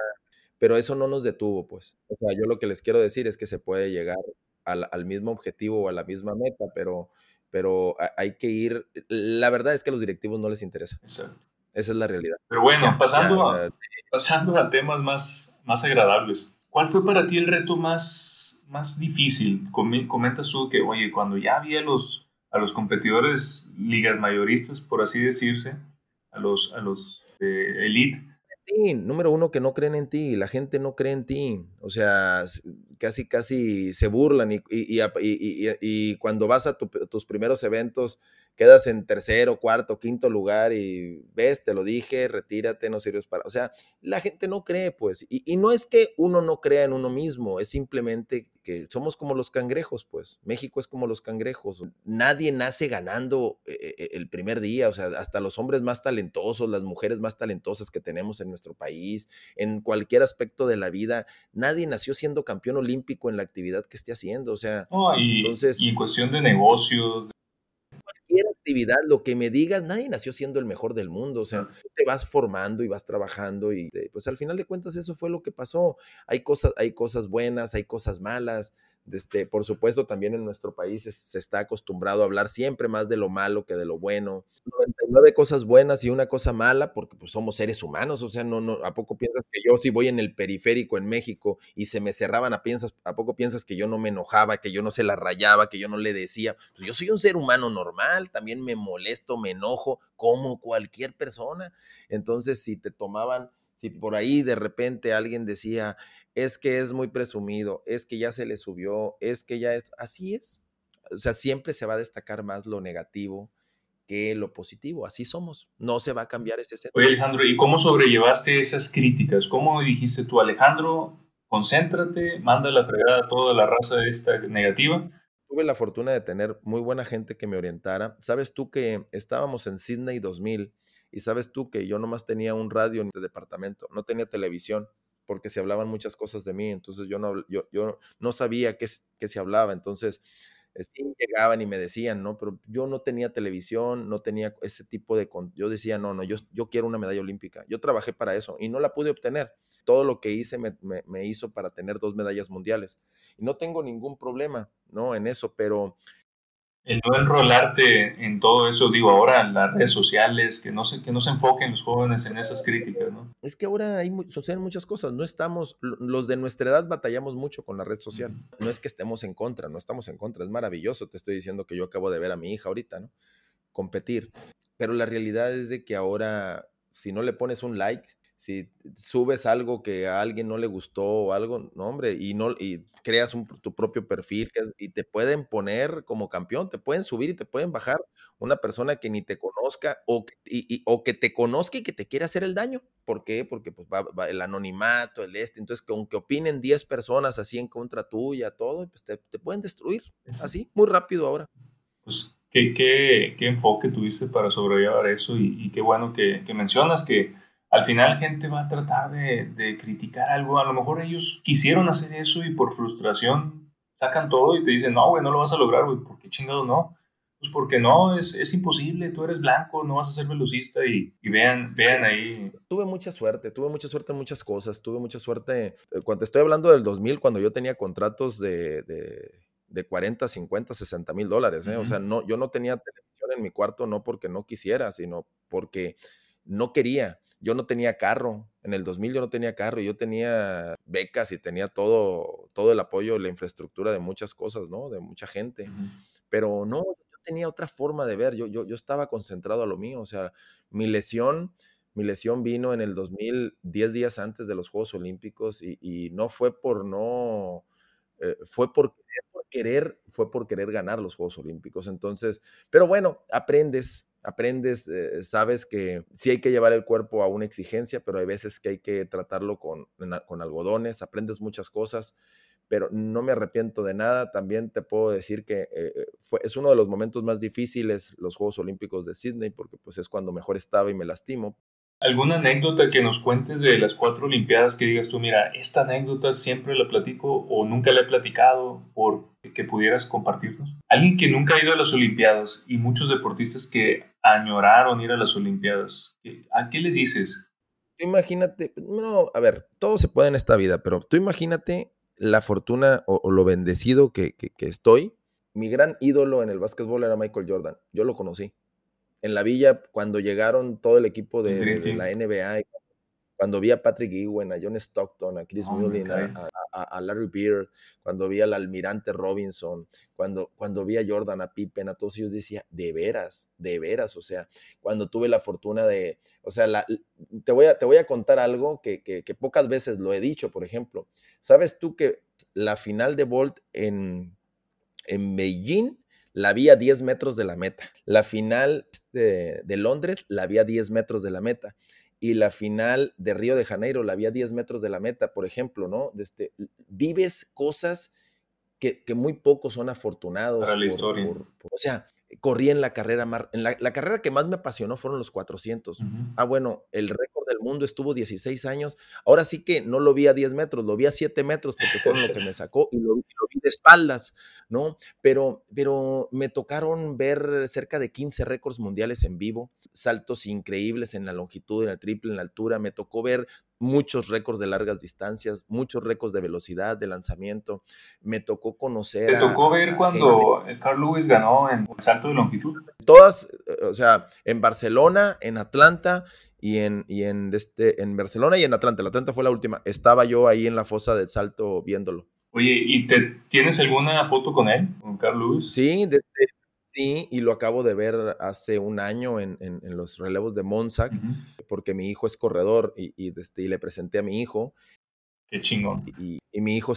pero eso no nos detuvo, pues. O sea, yo lo que les quiero decir es que se puede llegar al, al mismo objetivo o a la misma meta, pero, pero hay que ir. La verdad es que a los directivos no les interesa. Exacto. Esa es la realidad. Pero bueno, pasando, a, pasando a temas más, más agradables. ¿Cuál fue para ti el reto más, más difícil? Comentas tú que, oye, cuando ya había los, a los competidores ligas mayoristas, por así decirse, a los, a los de elite, número uno, que no creen en ti, la gente no cree en ti, o sea, casi, casi se burlan y, y, cuando vas a tus primeros eventos quedas en tercero, cuarto, quinto lugar y ves, te lo dije, retírate, no sirves para... O sea, la gente no cree, pues. Y, no es que uno no crea en uno mismo, es simplemente que somos como los cangrejos, pues. México es como los cangrejos. Nadie nace ganando eh, eh, el primer día, o sea, hasta los hombres más talentosos, las mujeres más talentosas que tenemos en nuestro país, en cualquier aspecto de la vida, nadie nació siendo campeón olímpico en la actividad que esté haciendo, o sea, entonces... Y en cuestión de negocios, actividad, lo que me digas, nadie nació siendo el mejor del mundo, o sea, te vas formando y vas trabajando y pues al final de cuentas eso fue lo que pasó. Hay cosas, hay cosas buenas, hay cosas malas, este, por supuesto, también en nuestro país se está acostumbrado a hablar siempre más de lo malo que de lo bueno. 99 cosas buenas y una cosa mala porque pues, somos seres humanos. O sea, no, no, ¿a poco piensas que yo si voy en el periférico en México y se me cerraban a piensas, ¿a poco piensas que yo no me enojaba, que yo no se la rayaba, que yo no le decía? Pues yo soy un ser humano normal, también me molesto, me enojo como cualquier persona. Entonces, si te tomaban si por ahí de repente alguien decía, es que es muy presumido, es que ya se le subió, es que ya es, así es. O sea, siempre se va a destacar más lo negativo que lo positivo. Así somos. No se va a cambiar ese sentido. Oye, Alejandro, ¿y cómo sobrellevaste esas críticas? ¿Cómo dijiste tú, Alejandro, concéntrate, manda la fregada a toda la raza esta negativa? Tuve la fortuna de tener muy buena gente que me orientara. Sabes tú que estábamos en Sydney 2000 y sabes tú que yo nomás tenía un radio en este departamento, no tenía televisión porque se hablaban muchas cosas de mí, entonces yo no, yo, yo no sabía qué, qué se hablaba, entonces sí, llegaban y me decían, ¿no? Pero yo no tenía televisión, no tenía ese tipo de... Yo decía, no, no, yo, yo quiero una medalla olímpica. Yo trabajé para eso y no la pude obtener. Todo lo que hice me, me hizo para tener dos medallas mundiales. Y no tengo ningún problema, ¿no? En eso, pero el no enrolarte en todo eso, digo, ahora en las redes sociales, que no se, que no se enfoquen los jóvenes en esas críticas, ¿no? Es que ahora hay, suceden muchas cosas, no estamos, los de nuestra edad batallamos mucho con la red social, no es que estemos en contra, no estamos en contra, es maravilloso, te estoy diciendo que yo acabo de ver a mi hija ahorita, ¿no? Competir, pero la realidad es de que ahora, si no le pones un like, si subes algo que a alguien no le gustó o algo, no, hombre, y, no, y creas tu propio perfil y te pueden poner como campeón, te pueden subir y te pueden bajar una persona que ni te conozca o, y, o que te conozca y que te quiera hacer el daño. ¿Por qué? Porque pues, va, el anonimato, el este, entonces que aunque opinen 10 personas así en contra tuya, todo, pues te, pueden destruir, así, muy rápido ahora. Pues qué, qué, qué enfoque tuviste para sobrellevar eso y, y qué bueno que, que mencionas que al final gente va a tratar de, criticar algo. A lo mejor ellos quisieron hacer eso y por frustración sacan todo y te dicen, no, güey, no lo vas a lograr, güey. ¿Por qué chingados no? Pues porque no, es, es imposible, tú eres blanco, no vas a ser velocista y, vean, vean ahí. Tuve mucha suerte, tuve mucha suerte en muchas cosas, tuve mucha suerte. Eh, cuando estoy hablando del 2000, cuando yo tenía contratos de, de, 40, 50, 60 mil dólares, ¿eh? o sea, no, yo no tenía televisión en mi cuarto no porque no quisiera, sino porque no quería yo no tenía carro. En el 2000 yo no tenía carro, yo tenía becas y tenía todo, todo el apoyo, la infraestructura de muchas cosas, ¿no? De mucha gente. Pero no, yo tenía otra forma de ver, yo, yo, yo estaba concentrado a lo mío, o sea, mi lesión, mi lesión vino en el 2000, 10 días antes de los Juegos Olímpicos y, no fue por no, eh, fue por querer, fue por querer ganar los Juegos Olímpicos. Entonces, pero bueno, aprendes, aprendes, eh, sabes que sí hay que llevar el cuerpo a una exigencia, pero hay veces que hay que tratarlo con, con algodones, aprendes muchas cosas, pero no me arrepiento de nada. También te puedo decir que eh, eh, fue, es uno de los momentos más difíciles los Juegos Olímpicos de Sydney, porque pues es cuando mejor estaba y me lastimo, ¿Alguna anécdota que nos cuentes de las cuatro Olimpiadas que digas tú, mira, esta anécdota siempre la platico o nunca la he platicado por que pudieras compartirnos? Alguien que nunca ha ido a las Olimpiadas y muchos deportistas que añoraron ir a las Olimpiadas, ¿a qué les dices? Imagínate, no, a ver, todo se puede en esta vida, pero tú imagínate la fortuna o, lo bendecido que, que estoy. Mi gran ídolo en el básquetbol era Michael Jordan. Yo lo conocí en la villa cuando llegaron todo el equipo de, la NBA, cuando vi a Patrick Ewen, a John Stockton, a Chris Mullin, a, Larry Beard, cuando vi al almirante Robinson, cuando, cuando vi a Jordan, a Pippen, a todos ellos decía, de veras, de veras, o sea, cuando tuve la fortuna de, o sea, te, voy a, te voy a contar algo que, que, pocas veces lo he dicho, por ejemplo, ¿sabes tú que la final de Bolt en, en Beijing la vi a 10 metros de la meta. La final de, de, Londres la vi a 10 metros de la meta. Y la final de Río de Janeiro la vi a 10 metros de la meta, por ejemplo, ¿no? Este, vives cosas que, muy pocos son afortunados. Para la historia. o sea, corrí en la carrera, en la, carrera que más me apasionó fueron los 400. Ah, bueno, el récord del mundo estuvo 16 años. Ahora sí que no lo vi a 10 metros, lo vi a 7 metros porque fueron lo que me sacó y lo, vi de espaldas, ¿no? Pero, pero me tocaron ver cerca de 15 récords mundiales en vivo, saltos increíbles en la longitud, en el triple, en la altura. Me tocó ver muchos récords de largas distancias, muchos récords de velocidad, de lanzamiento. Me tocó conocer. ¿Te tocó ver cuando Carl Lewis ganó en salto de longitud? Todas, o sea, en Barcelona, en Atlanta y en, y en, este, en Barcelona y en Atlanta. La Atlanta fue la última. Estaba yo ahí en la fosa del salto viéndolo. Oye, ¿y te, tienes alguna foto con él, con Carl Lewis? Sí, desde, Sí, y lo acabo de ver hace un año en, los relevos de Monsac, porque mi hijo es corredor y, este, y, le presenté a mi hijo. Qué chingón. Y, mi hijo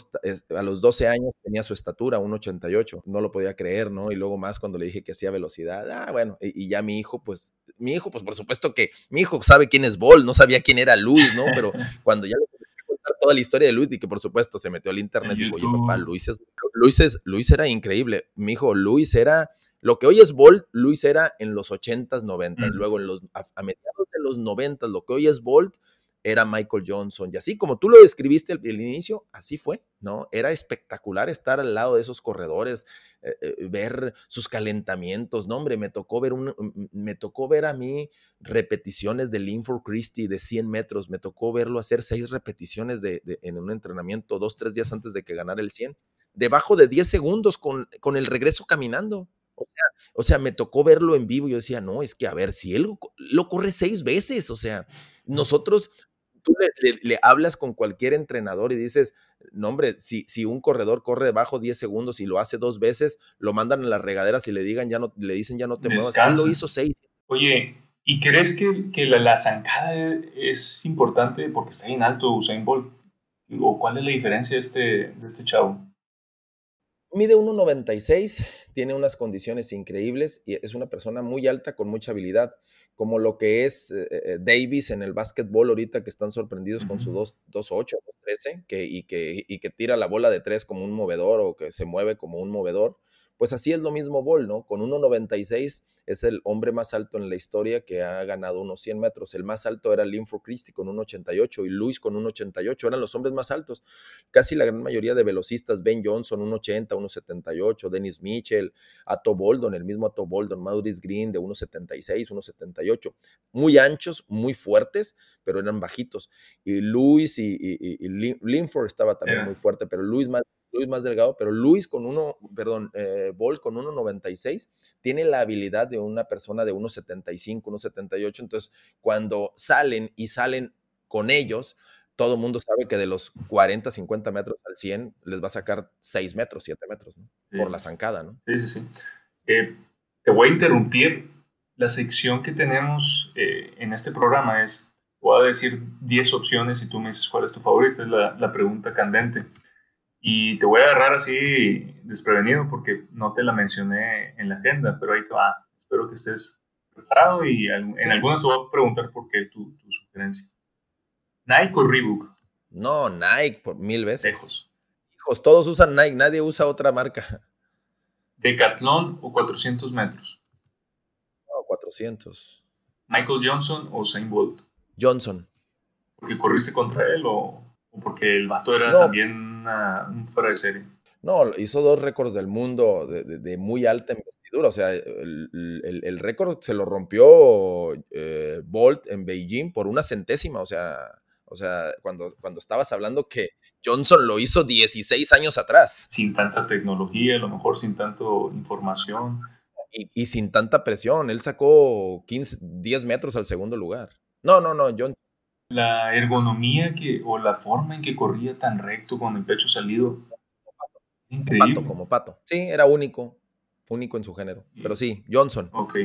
a los 12 años tenía su estatura, 1,88. No lo podía creer, ¿no? Y luego más cuando le dije que hacía velocidad. Ah, bueno, y, ya mi hijo, pues, mi hijo, pues por supuesto que mi hijo sabe quién es Bol, no sabía quién era Luis, ¿no? Pero cuando ya le comencé a contar toda la historia de Luis y que por supuesto se metió al internet y dijo, oye, papá, Luis es, Luis es, Luis era increíble. Mi hijo, Luis era lo que hoy es Bolt, Luis era en los 80s, 90s. Luego en los, a, mediados de los 90s, lo que hoy es Bolt era Michael Johnson. Y así como tú lo describiste al, inicio, así fue, ¿no? Era espectacular estar al lado de esos corredores, eh, eh, ver sus calentamientos. No, hombre, me tocó ver, un, me tocó ver a mí repeticiones de Linford Christie de 100 metros. Me tocó verlo hacer seis repeticiones de, en un entrenamiento dos, tres días antes de que ganara el 100. Debajo de 10 segundos con, con el regreso caminando. O sea, me tocó verlo en vivo yo decía, no, es que a ver, si él lo corre seis veces, o sea, nosotros, tú le, hablas con cualquier entrenador y dices, no, hombre, si, si un corredor corre debajo 10 segundos y lo hace dos veces, lo mandan a las regaderas y le, digan, ya no, le dicen, ya no te muevas. Él lo hizo seis. Oye, ¿y crees que, que la, zancada es importante porque está en alto Usain Bolt? ¿O cuál es la diferencia de este, de este chavo? Mide 1,96, tiene unas condiciones increíbles y es una persona muy alta con mucha habilidad, como lo que es eh, eh, Davis en el básquetbol ahorita que están sorprendidos con su 2,8, 2,13 que, y, que, y que tira la bola de tres como un movedor o que se mueve como un movedor. Pues así es lo mismo Ball, ¿no? Con 1,96 es el hombre más alto en la historia que ha ganado unos 100 metros. El más alto era Linford Christie con 1,88 y Luis con 1,88. Eran los hombres más altos. Casi la gran mayoría de velocistas, Ben Johnson 1,80, 1,78, Dennis Mitchell, Atto Boldon, el mismo Atto Boldon, Maurice Green de 1,76, 1,78. Muy anchos, muy fuertes, pero eran bajitos. Y Luis y, Linford estaba también muy fuerte, pero Luis más Luis más delgado, pero Luis con uno, perdón, eh, Ball con 1.96 tiene la habilidad de una persona de 1.75, 1.78. Entonces, cuando salen y salen con ellos, todo el mundo sabe que de los 40, 50 metros al 100 les va a sacar 6 metros, 7 metros, ¿no? Por la zancada, ¿no? Sí, sí, sí. Eh, te voy a interrumpir. La sección que tenemos eh, en este programa es, voy a decir 10 opciones y tú me dices cuál es tu favorita, es la, la pregunta candente. Y te voy a agarrar así desprevenido porque no te la mencioné en la agenda, pero ahí te va. Espero que estés preparado y en algunas te voy a preguntar por qué tu, tu sugerencia. ¿Nike o Reebok? No, Nike, por mil veces. Lejos. Hijos, todos usan Nike, nadie usa otra marca. ¿Decathlon o 400 metros? No, 400. ¿Michael Johnson o Saint Bolt? Johnson. ¿Porque corriste contra él o, porque el vato era también fuera de serie. No, hizo dos récords del mundo de, muy alta investidura. O sea, el, récord se lo rompió eh, Bolt en Beijing por una centésima. O sea, o sea cuando, cuando estabas hablando que Johnson lo hizo 16 años atrás. Sin tanta tecnología, a lo mejor sin tanta información. y, sin tanta presión. Él sacó 15, 10 metros al segundo lugar. No, no, no, John. La ergonomía que, o la forma en que corría tan recto con el pecho salido. Increíble. Pato, como pato. Sí, era único. Único en su género. Pero sí, Johnson. Ok.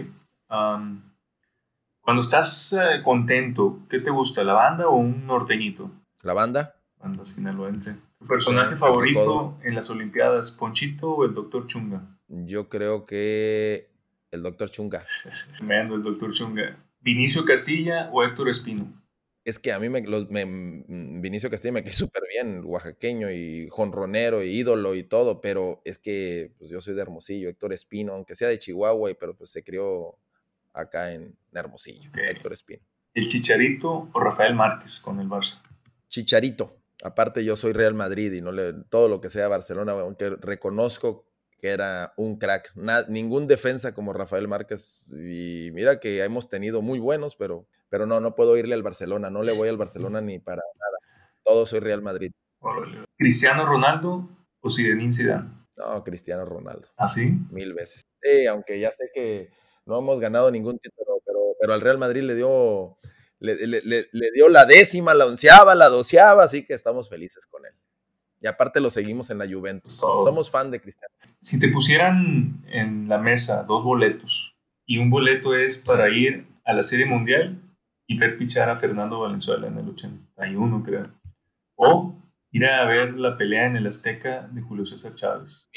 cuando estás eh, contento, ¿qué te gusta, la banda o un norteñito? La banda. Banda sinaloense. ¿Tu personaje favorito en las Olimpiadas, Ponchito o el Doctor Chunga? Yo creo que el Doctor Chunga. Tremendo, el Doctor Chunga. ¿Vinicio Castilla o Héctor Espino? Es que a mí me, Vinicio Castilla me quedó súper bien, oaxaqueño y jonronero y ídolo y todo, pero es que pues, yo soy de Hermosillo, Héctor Espino, aunque sea de Chihuahua, pero pues se crió acá en Hermosillo, Héctor Espino. ¿El Chicharito o Rafael Márquez con el Barça? Chicharito. Aparte yo soy Real Madrid y no le, todo lo que sea Barcelona, aunque reconozco que era un crack. ningún defensa como Rafael Márquez. Y mira que hemos tenido muy buenos, pero, pero no, no puedo irle al Barcelona. No le voy al Barcelona ni para nada. Todo soy Real Madrid. ¿Cristiano Ronaldo o Zinedine Zidane? No, Cristiano Ronaldo. ¿Ah, sí? Mil veces. Sí, aunque ya sé que no hemos ganado ningún título, pero, pero al Real Madrid le dio, le, le dio la décima, la onceava, la doceava, así que estamos felices con él y aparte lo seguimos en la Juventus. Somos fan de Cristiano. Si te pusieran en la mesa dos boletos y un boleto es para ir a la Serie Mundial y ver pichar a Fernando Valenzuela en el 81, creo. O ir a ver la pelea en el Azteca de Julio César Chávez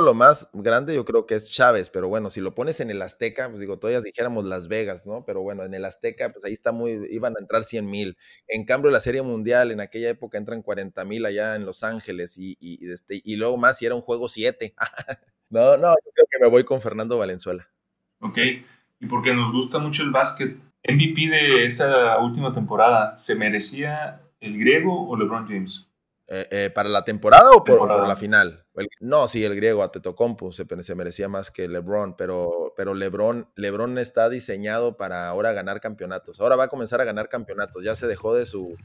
lo más grande yo creo que es Chávez, pero bueno, si lo pones en el Azteca, pues digo, todavía dijéramos Las Vegas, ¿no? Pero bueno, en el Azteca, pues ahí está muy, iban a entrar 100 mil. En cambio, la Serie Mundial, en aquella época entran 40 mil allá en Los Ángeles y, y, este, y luego más si era un juego 7. no, no, yo creo que me voy con Fernando Valenzuela. Ok, y porque nos gusta mucho el básquet, MVP de esta última temporada, ¿se merecía el griego o LeBron James? Eh, eh, ¿Para la temporada o por, la final? no, sí, el griego Atetokounmpo se, se merecía más que LeBron, pero, pero LeBron, LeBron está diseñado para ahora ganar campeonatos. Ahora va a comenzar a ganar campeonatos. Ya se dejó de su,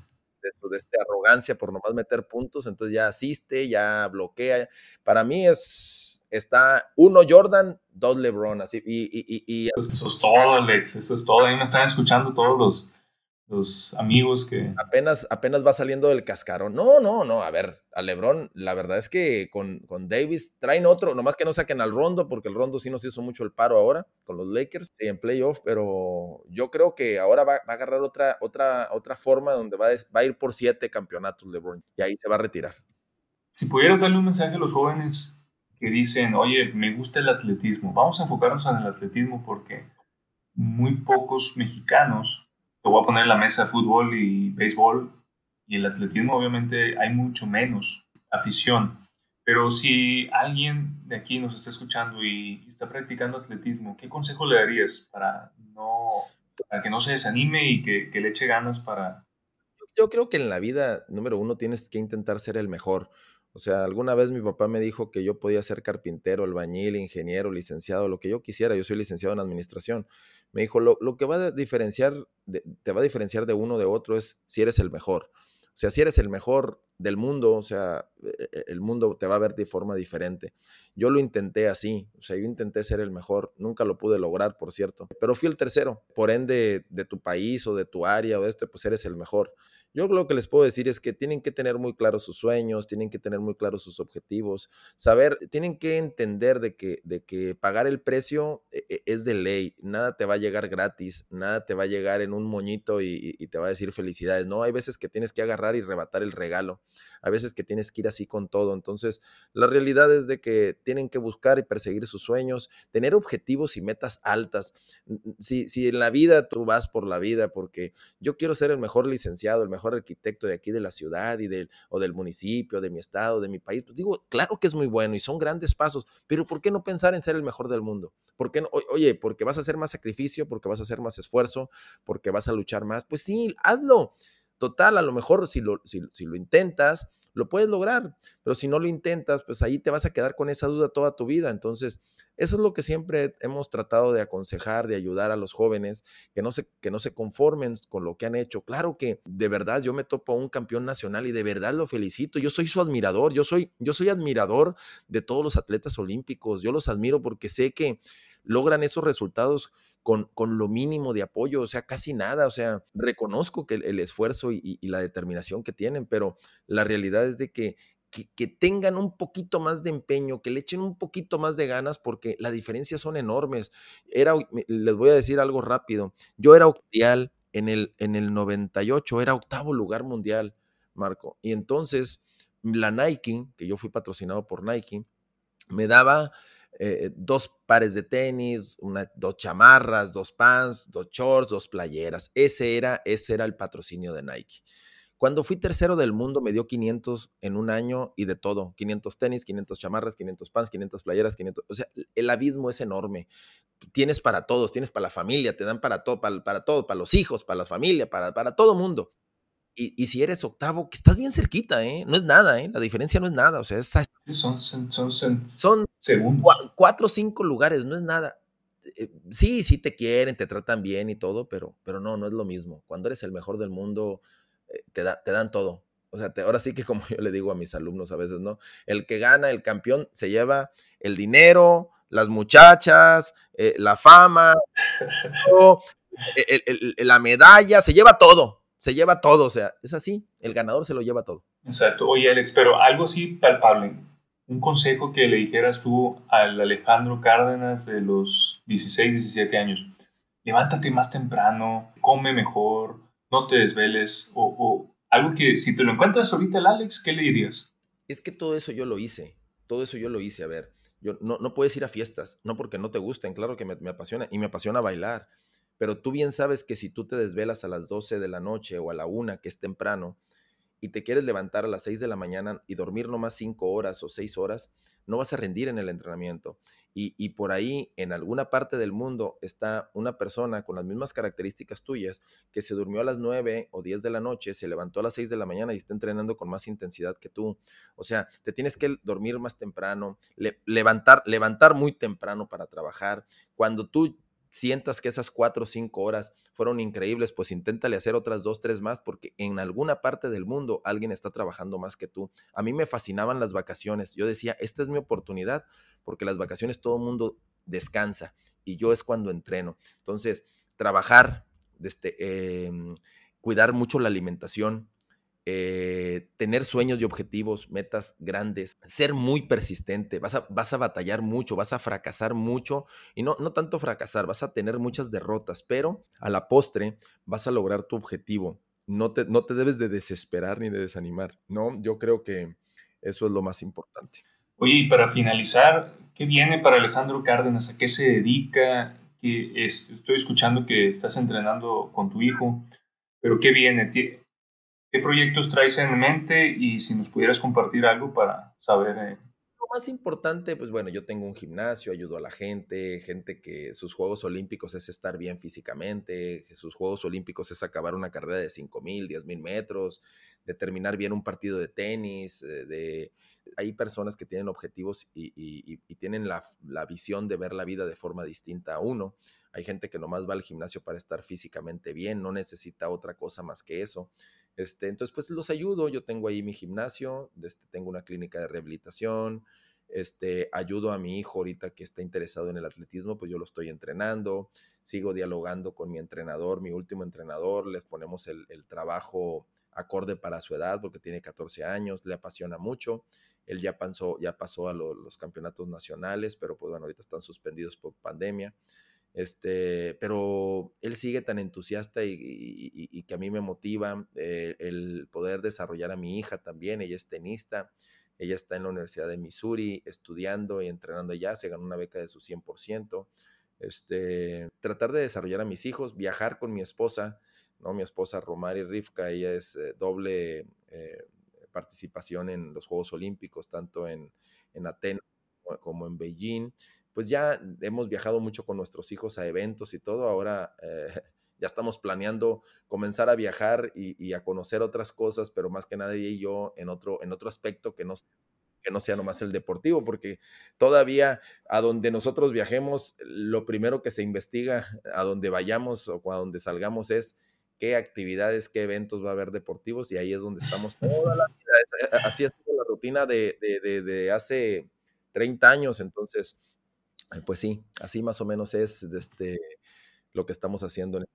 de su de este arrogancia por nomás meter puntos, entonces ya asiste, ya bloquea. Para mí es está uno Jordan, dos LeBron, así y, y, y, eso es todo, Alex, eso es todo. Ahí me están escuchando todos los los amigos que... Apenas, apenas va saliendo del cascarón. No, no, no, a ver, a Lebron, la verdad es que con, con Davis traen otro, nomás que no saquen al Rondo, porque el Rondo sí nos hizo mucho el paro ahora con los Lakers, sí, en playoff, pero yo creo que ahora va, a agarrar otra, otra, otra forma donde va, va a ir por siete campeonatos Lebron y ahí se va a retirar. Si pudieras darle un mensaje a los jóvenes que dicen, oye, me gusta el atletismo, vamos a enfocarnos en el atletismo porque muy pocos mexicanos te voy a poner la mesa fútbol y béisbol y el atletismo obviamente hay mucho menos afición. Pero si alguien de aquí nos está escuchando y está practicando atletismo, ¿qué consejo le darías para, que no se desanime y que le eche ganas para... Yo creo que en la vida, número uno, tienes que intentar ser el mejor. O sea, alguna vez mi papá me dijo que yo podía ser carpintero, albañil, ingeniero, licenciado, lo que yo quisiera. Yo soy licenciado en administración. Me dijo, lo, lo que va a diferenciar, te va a diferenciar de uno de otro es si eres el mejor. O sea, si eres el mejor del mundo, o sea, e, e, el mundo te va a ver de forma diferente. Yo lo intenté así, o sea, yo intenté ser el mejor, nunca lo pude lograr, por cierto, pero fui el tercero. Por ende, de tu país o de tu área o de este, pues eres el mejor. Yo lo que les puedo decir es que tienen que tener muy claros sus sueños, tienen que tener muy claros sus objetivos, saber, tienen que entender de que, pagar el precio e, e, es de ley, nada te va a llegar gratis, nada te va a llegar en un moñito y, te va a decir felicidades, no, hay veces que tienes que agarrar y rebatar el regalo, hay veces que tienes que ir así con todo, entonces la realidad es de que tienen que buscar y perseguir sus sueños, tener objetivos y metas altas, si, si en la vida tú vas por la vida porque yo quiero ser el mejor licenciado, el mejor arquitecto de aquí de la ciudad y del, o del municipio, de mi estado, de mi país. Pues digo, claro que es muy bueno y son grandes pasos, pero ¿por qué no pensar en ser el mejor del mundo? ¿Por qué no? Oye, porque vas a hacer más sacrificio, porque vas a hacer más esfuerzo, porque vas a luchar más. Pues sí, hazlo. Total, a lo mejor si lo, si, lo intentas, lo puedes lograr, pero si no lo intentas, pues ahí te vas a quedar con esa duda toda tu vida. Entonces, eso es lo que siempre hemos tratado de aconsejar, de ayudar a los jóvenes, que no se, que no se conformen con lo que han hecho. Claro que de verdad yo me topo a un campeón nacional y de verdad lo felicito. Yo soy su admirador, yo soy, yo soy admirador de todos los atletas olímpicos. Yo los admiro porque sé que logran esos resultados con, con, lo mínimo de apoyo, o sea, casi nada, o sea, reconozco que el, esfuerzo y, la determinación que tienen, pero la realidad es de que, que, tengan un poquito más de empeño, que le echen un poquito más de ganas, porque las diferencias son enormes. Era, les voy a decir algo rápido, yo era mundial en el, en el 98, era octavo lugar mundial, Marco, y entonces la Nike, que yo fui patrocinado por Nike, me daba eh, dos pares de tenis, una, dos chamarras, dos pants, dos shorts, dos playeras. Ese era, ese era el patrocinio de Nike. Cuando fui tercero del mundo me dio 500 en un año y de todo. 500 tenis, 500 chamarras, 500 pants, 500 playeras, 500... O sea, el abismo es enorme. Tienes para todos, tienes para la familia, te dan para todo, para, para para los hijos, para la familia, para, para todo mundo. Y, si eres octavo, que estás bien cerquita, ¿eh? No es nada, ¿eh? La diferencia no es nada. O sea, es, son, son, son, cuatro o cinco lugares, no es nada. Eh, sí, sí te quieren, te tratan bien y todo, pero, pero no, no es lo mismo. Cuando eres el mejor del mundo, eh, te, da, te dan todo. O sea, ahora sí que como yo le digo a mis alumnos a veces, ¿no? El que gana, el campeón, se lleva el dinero, las muchachas, eh, la fama, la medalla, se lleva todo se lleva todo, o sea, es así, el ganador se lo lleva todo. Exacto. Oye, Alex, pero algo así palpable, un consejo que le dijeras tú al Alejandro Cárdenas de los 16, 17 años, levántate más temprano, come mejor, no te desveles, o, algo que si te lo encuentras ahorita el Alex, ¿qué le dirías? Es que todo eso yo lo hice, todo eso yo lo hice, a ver, yo, no, no puedes ir a fiestas, no porque no te gusten, claro que me, apasiona, y me apasiona bailar, pero tú bien sabes que si tú te desvelas a las 12 de la noche o a la 1, que es temprano, y te quieres levantar a las 6 de la mañana y dormir nomás 5 horas o 6 horas, no vas a rendir en el entrenamiento. Y, por ahí, en alguna parte del mundo, está una persona con las mismas características tuyas que se durmió a las 9 o 10 de la noche, se levantó a las 6 de la mañana y está entrenando con más intensidad que tú. O sea, te tienes que dormir más temprano, levantar, levantar muy temprano para trabajar. Cuando tú sientas que esas cuatro o cinco horas fueron increíbles, pues inténtale hacer otras dos, tres más, porque en alguna parte del mundo alguien está trabajando más que tú. A mí me fascinaban las vacaciones. Yo decía, esta es mi oportunidad, porque las vacaciones todo el mundo descansa y yo es cuando entreno. Entonces, trabajar, este, em, cuidar mucho la alimentación, eh, tener sueños y objetivos, metas grandes, ser muy persistente, vas a, vas a batallar mucho, vas a fracasar mucho y no, no tanto fracasar, vas a tener muchas derrotas, pero a la postre vas a lograr tu objetivo. No te, no te debes de desesperar ni de desanimar, ¿no? Yo creo que eso es lo más importante. Oye, y para finalizar, ¿qué viene para Alejandro Cárdenas? ¿A qué se dedica? Que estoy escuchando que estás entrenando con tu hijo, pero ¿qué viene? ¿Qué proyectos traes en mente y si nos pudieras compartir algo para saber? Eh? Lo más importante, pues bueno, yo tengo un gimnasio, ayudo a la gente, gente que sus Juegos Olímpicos es estar bien físicamente, sus Juegos Olímpicos es acabar una carrera de 5 mil, 10 mil metros, de terminar bien un partido de tenis, eh, de... Hay personas que tienen objetivos y, tienen la, la visión de ver la vida de forma distinta a uno. Hay gente que nomás va al gimnasio para estar físicamente bien, no necesita otra cosa más que eso. Este, entonces, pues los ayudo. Yo tengo ahí mi gimnasio, este, tengo una clínica de rehabilitación, este, ayudo a mi hijo ahorita que está interesado en el atletismo, pues yo lo estoy entrenando, sigo dialogando con mi entrenador, mi último entrenador, les ponemos el, trabajo acorde para su edad, porque tiene 14 años, le apasiona mucho. Él ya pasó, ya pasó a los campeonatos nacionales, pero pues bueno, ahorita están suspendidos por pandemia. Este, pero él sigue tan entusiasta y, que a mí me motiva eh, el poder desarrollar a mi hija también. Ella es tenista, ella está en la Universidad de Missouri estudiando y entrenando allá, se ganó una beca de su 100%. Este, tratar de desarrollar a mis hijos, viajar con mi esposa, ¿no? Mi esposa Romari Rivka, ella es eh, doble eh, participación en los Juegos Olímpicos, tanto en, en Atenas como en Beijing pues ya hemos viajado mucho con nuestros hijos a eventos y todo, ahora eh, ya estamos planeando comenzar a viajar y, a conocer otras cosas, pero más que nada y yo en otro, en otro aspecto que no, que no sea nomás el deportivo, porque todavía a donde nosotros viajemos, lo primero que se investiga a donde vayamos o a donde salgamos es qué actividades, qué eventos va a haber deportivos y ahí es donde estamos toda la vida. Así ha sido la rutina de, de, hace 30 años, entonces, pues sí, así más o menos es este, lo que estamos haciendo. ¿En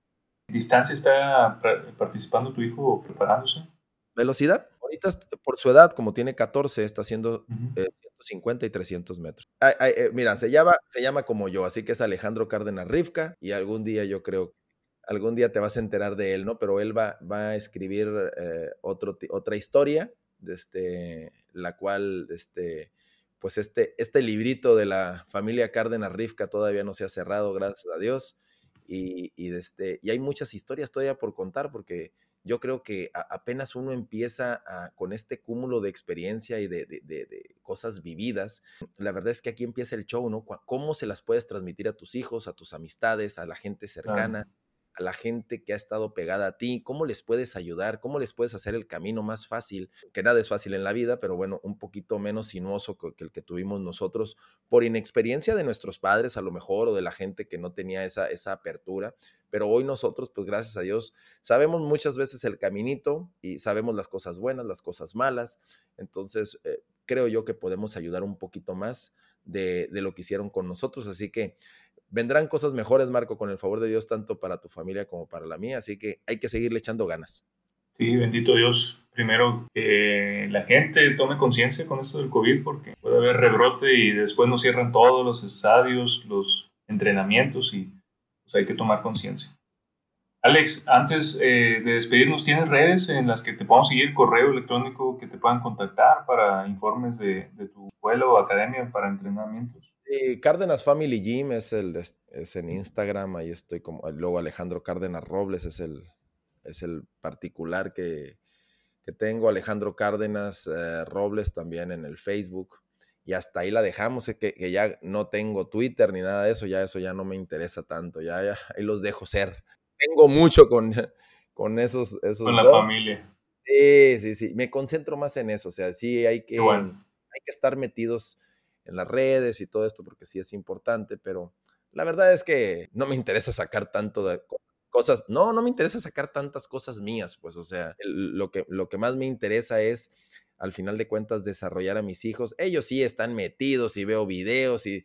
distancia está participando tu hijo preparándose? Velocidad, ahorita por su edad, como tiene 14, está haciendo 150 eh, y 300 metros. Eh, mira, se llama, se llama como yo, así que es Alejandro Cárdenas Rivka y algún día yo creo, algún día te vas a enterar de él, ¿no? Pero él va, va a escribir eh, otro, otra historia, de este, la cual, este, pues este, este librito de la familia Cárdenas Rivka todavía no se ha cerrado, gracias a Dios. Y, y, este, y hay muchas historias todavía por contar porque yo creo que apenas uno empieza con este cúmulo de experiencia y de, cosas vividas, la verdad es que aquí empieza el show, ¿no? ¿Cómo se las puedes transmitir a tus hijos, a tus amistades, a la gente cercana? A la gente que ha estado pegada a ti, cómo les puedes ayudar, cómo les puedes hacer el camino más fácil, que nada es fácil en la vida, pero bueno, un poquito menos sinuoso que el que tuvimos nosotros por inexperiencia de nuestros padres a lo mejor o de la gente que no tenía esa, esa apertura. Pero hoy nosotros, pues gracias a Dios, sabemos muchas veces el caminito y sabemos las cosas buenas, las cosas malas. Entonces, eh, creo yo que podemos ayudar un poquito más de, de, lo que hicieron con nosotros. Así que vendrán cosas mejores, Marco, con el favor de Dios, tanto para tu familia como para la mía. Así que hay que seguirle echando ganas. Sí, bendito Dios. Primero, que la gente tome conciencia con esto del COVID, porque puede haber rebrote y después nos cierran todos los estadios, los entrenamientos y pues hay que tomar conciencia. Alex, antes eh, de despedirnos, ¿tienes redes en las que te podamos seguir, correo electrónico que te puedan contactar para informes de, de tu escuela o academia para entrenamientos? Cárdenas Family Gym es, el es en Instagram, ahí estoy como, luego Alejandro Cárdenas Robles es el, es el particular que, que tengo, Alejandro Cárdenas eh, Robles también en el Facebook, y hasta ahí la dejamos, que, que, ya no tengo Twitter ni nada de eso, ya eso ya no me interesa tanto, ya, ya ahí los dejo ser. Tengo mucho con, con esos, esos... Con la familia. Sí, sí, sí, me concentro más en eso, o sea, sí hay que, hay que estar metidos en las redes y todo esto, porque sí es importante, pero la verdad es que no me interesa sacar tanto de cosas, no, no me interesa sacar tantas cosas mías, pues, o sea, lo, que, lo que más me interesa es, al final de cuentas, desarrollar a mis hijos. Ellos sí están metidos y veo videos y,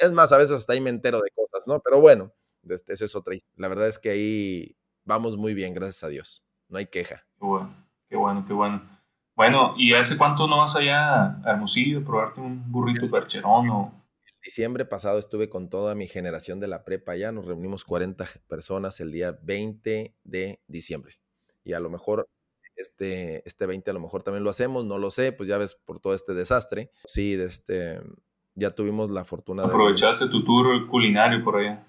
es más, a veces hasta ahí me entero de cosas, ¿no? Pero bueno, este, eso es otra. La verdad es que ahí vamos muy bien, gracias a Dios. No hay queja. Qué bueno, qué bueno, qué bueno. Bueno, ¿y hace cuánto no vas allá a Hermosillo a probarte un burrito percherón o...? Diciembre pasado estuve con toda mi generación de la prepa allá, nos reunimos 40 personas el día 20 de diciembre. Y a lo mejor este, este 20 a lo mejor también lo hacemos, no lo sé, pues ya ves por todo este desastre. Sí, este, ya tuvimos la fortuna de... Aprovechaste tu tour culinario por allá.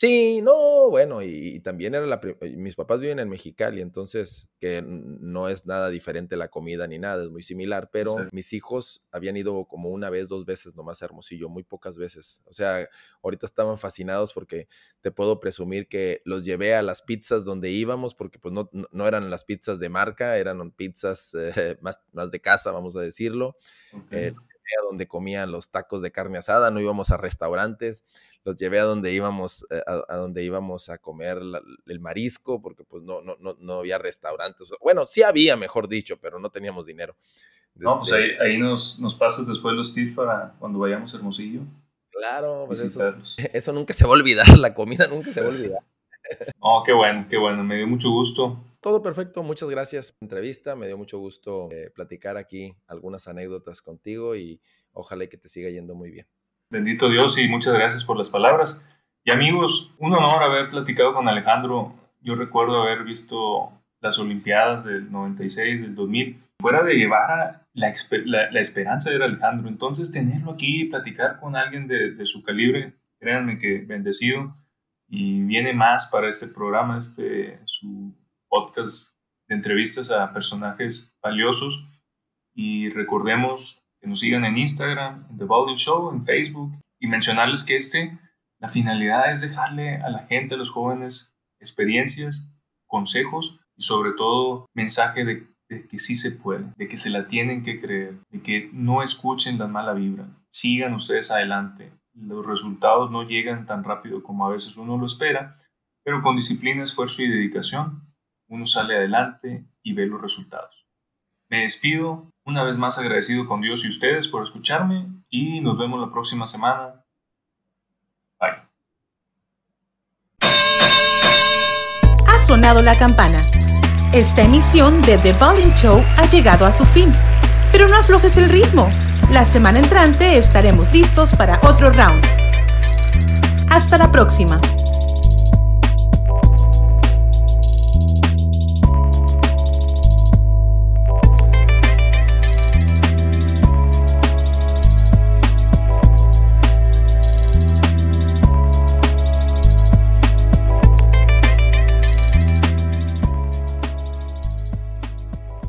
Sí, no, bueno, y, también era la... Mis papás viven en Mexicali, entonces que no es nada diferente la comida ni nada, es muy similar, pero mis hijos habían ido como una vez, dos veces nomás a Hermosillo, muy pocas veces. O sea, ahorita estaban fascinados porque te puedo presumir que los llevé a las pizzas donde íbamos, porque pues no, no eran las pizzas de marca, eran pizzas eh, más, más de casa, vamos a decirlo. Eh, a donde comían los tacos de carne asada, no íbamos a restaurantes, los llevé a donde íbamos, eh, a, donde íbamos a comer el marisco, porque pues no, no, no, no había restaurantes. Bueno, sí había, mejor dicho, pero no teníamos dinero. No, pues ahí, ahí nos, nos, pasas después los tips para cuando vayamos a Hermosillo. Claro, pues eso, eso, nunca se va a olvidar, la comida nunca se va a olvidar. Oh, qué bueno, qué bueno, me dio mucho gusto. Todo perfecto, muchas gracias por la entrevista, me dio mucho gusto eh, platicar aquí algunas anécdotas contigo y ojalá que te siga yendo muy bien. Bendito Dios y muchas gracias por las palabras. Y amigos, un honor haber platicado con Alejandro. Yo recuerdo haber visto las Olimpiadas del 96, del 2000, fuera de llevar la, esperanza de Alejandro. Entonces, tenerlo aquí y platicar con alguien de, de, su calibre, créanme que bendecido. Y viene más para este programa, este, su podcast de entrevistas a personajes valiosos. Y recordemos que nos sigan en Instagram, en The Balding Show, en Facebook, y mencionarles que este, la finalidad es dejarle a la gente, a los jóvenes, experiencias, consejos y sobre todo mensaje de, que sí se puede, de que se la tienen que creer, de que no escuchen la mala vibra, sigan ustedes adelante. Los resultados no llegan tan rápido como a veces uno lo espera, pero con disciplina, esfuerzo y dedicación, uno sale adelante y ve los resultados. Me despido, una vez más agradecido con Dios y ustedes por escucharme y nos vemos la próxima semana. Bye. Ha sonado la campana. Esta emisión de The Bowling Show ha llegado a su fin. Pero no aflojes el ritmo. La semana entrante estaremos listos para otro round. Hasta la próxima.